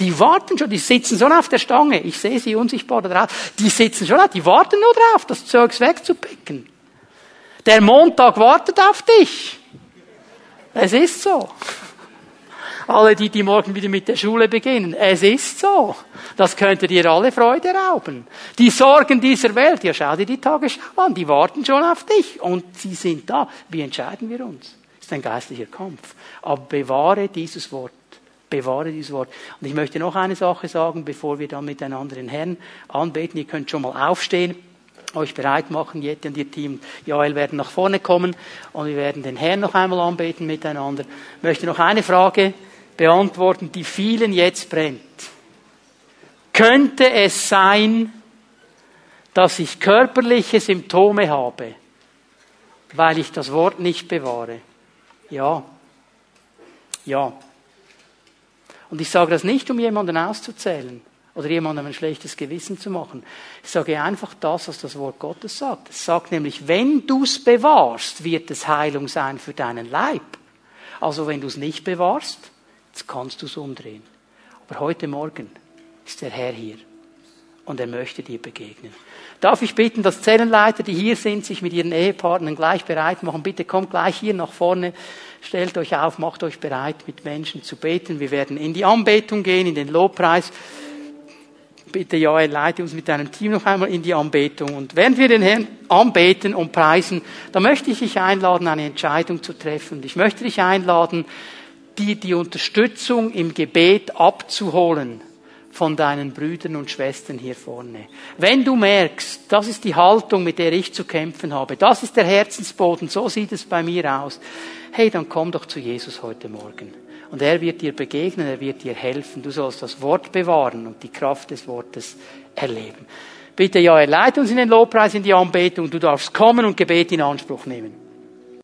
Die warten schon, die sitzen schon auf der Stange. Ich sehe sie unsichtbar da drauf. Die sitzen schon die warten nur drauf, das Zeugs wegzupicken. Der Montag wartet auf dich. Es ist so. Alle die, die morgen wieder mit der Schule beginnen. Es ist so. Das könnte dir alle Freude rauben. Die Sorgen dieser Welt, ja schau dir die Tagesschau an, die warten schon auf dich. Und sie sind da. Wie entscheiden wir uns? Das ist ein geistlicher Kampf. Aber bewahre dieses Wort. Bewahre dieses Wort. Und ich möchte noch eine Sache sagen, bevor wir dann miteinander den Herrn anbeten. Ihr könnt schon mal aufstehen. euch bereit machen. Jette und ihr Team, Joel werden nach vorne kommen und wir werden den Herrn noch einmal anbeten miteinander. Ich möchte noch eine Frage beantworten, die vielen jetzt brennt. Könnte es sein, dass ich körperliche Symptome habe, weil ich das Wort nicht bewahre? Ja. Ja. Und ich sage das nicht, um jemanden auszuzählen oder jemandem ein schlechtes Gewissen zu machen. Ich sage einfach das, was das Wort Gottes sagt. Es sagt nämlich, wenn du es bewahrst, wird es Heilung sein für deinen Leib. Also wenn du es nicht bewahrst, jetzt kannst du es umdrehen. Aber heute Morgen ist der Herr hier und er möchte dir begegnen. Darf ich bitten, dass Zellenleiter, die hier sind, sich mit ihren Ehepartnern gleich bereit machen? Bitte kommt gleich hier nach vorne, stellt euch auf, macht euch bereit, mit Menschen zu beten. Wir werden in die Anbetung gehen, in den Lobpreis. Bitte, Joel, leite uns mit deinem Team noch einmal in die Anbetung. Und während wir den Herrn anbeten und preisen, da möchte ich dich einladen, eine Entscheidung zu treffen. Ich möchte dich einladen, dir die Unterstützung im Gebet abzuholen von deinen Brüdern und Schwestern hier vorne. Wenn du merkst, das ist die Haltung, mit der ich zu kämpfen habe, das ist der Herzensboden, so sieht es bei mir aus, hey, dann komm doch zu Jesus heute Morgen. Und er wird dir begegnen, er wird dir helfen. Du sollst das Wort bewahren und die Kraft des Wortes erleben. Bitte, ja, er leitet uns in den Lobpreis, in die Anbetung. Du darfst kommen und Gebet in Anspruch nehmen.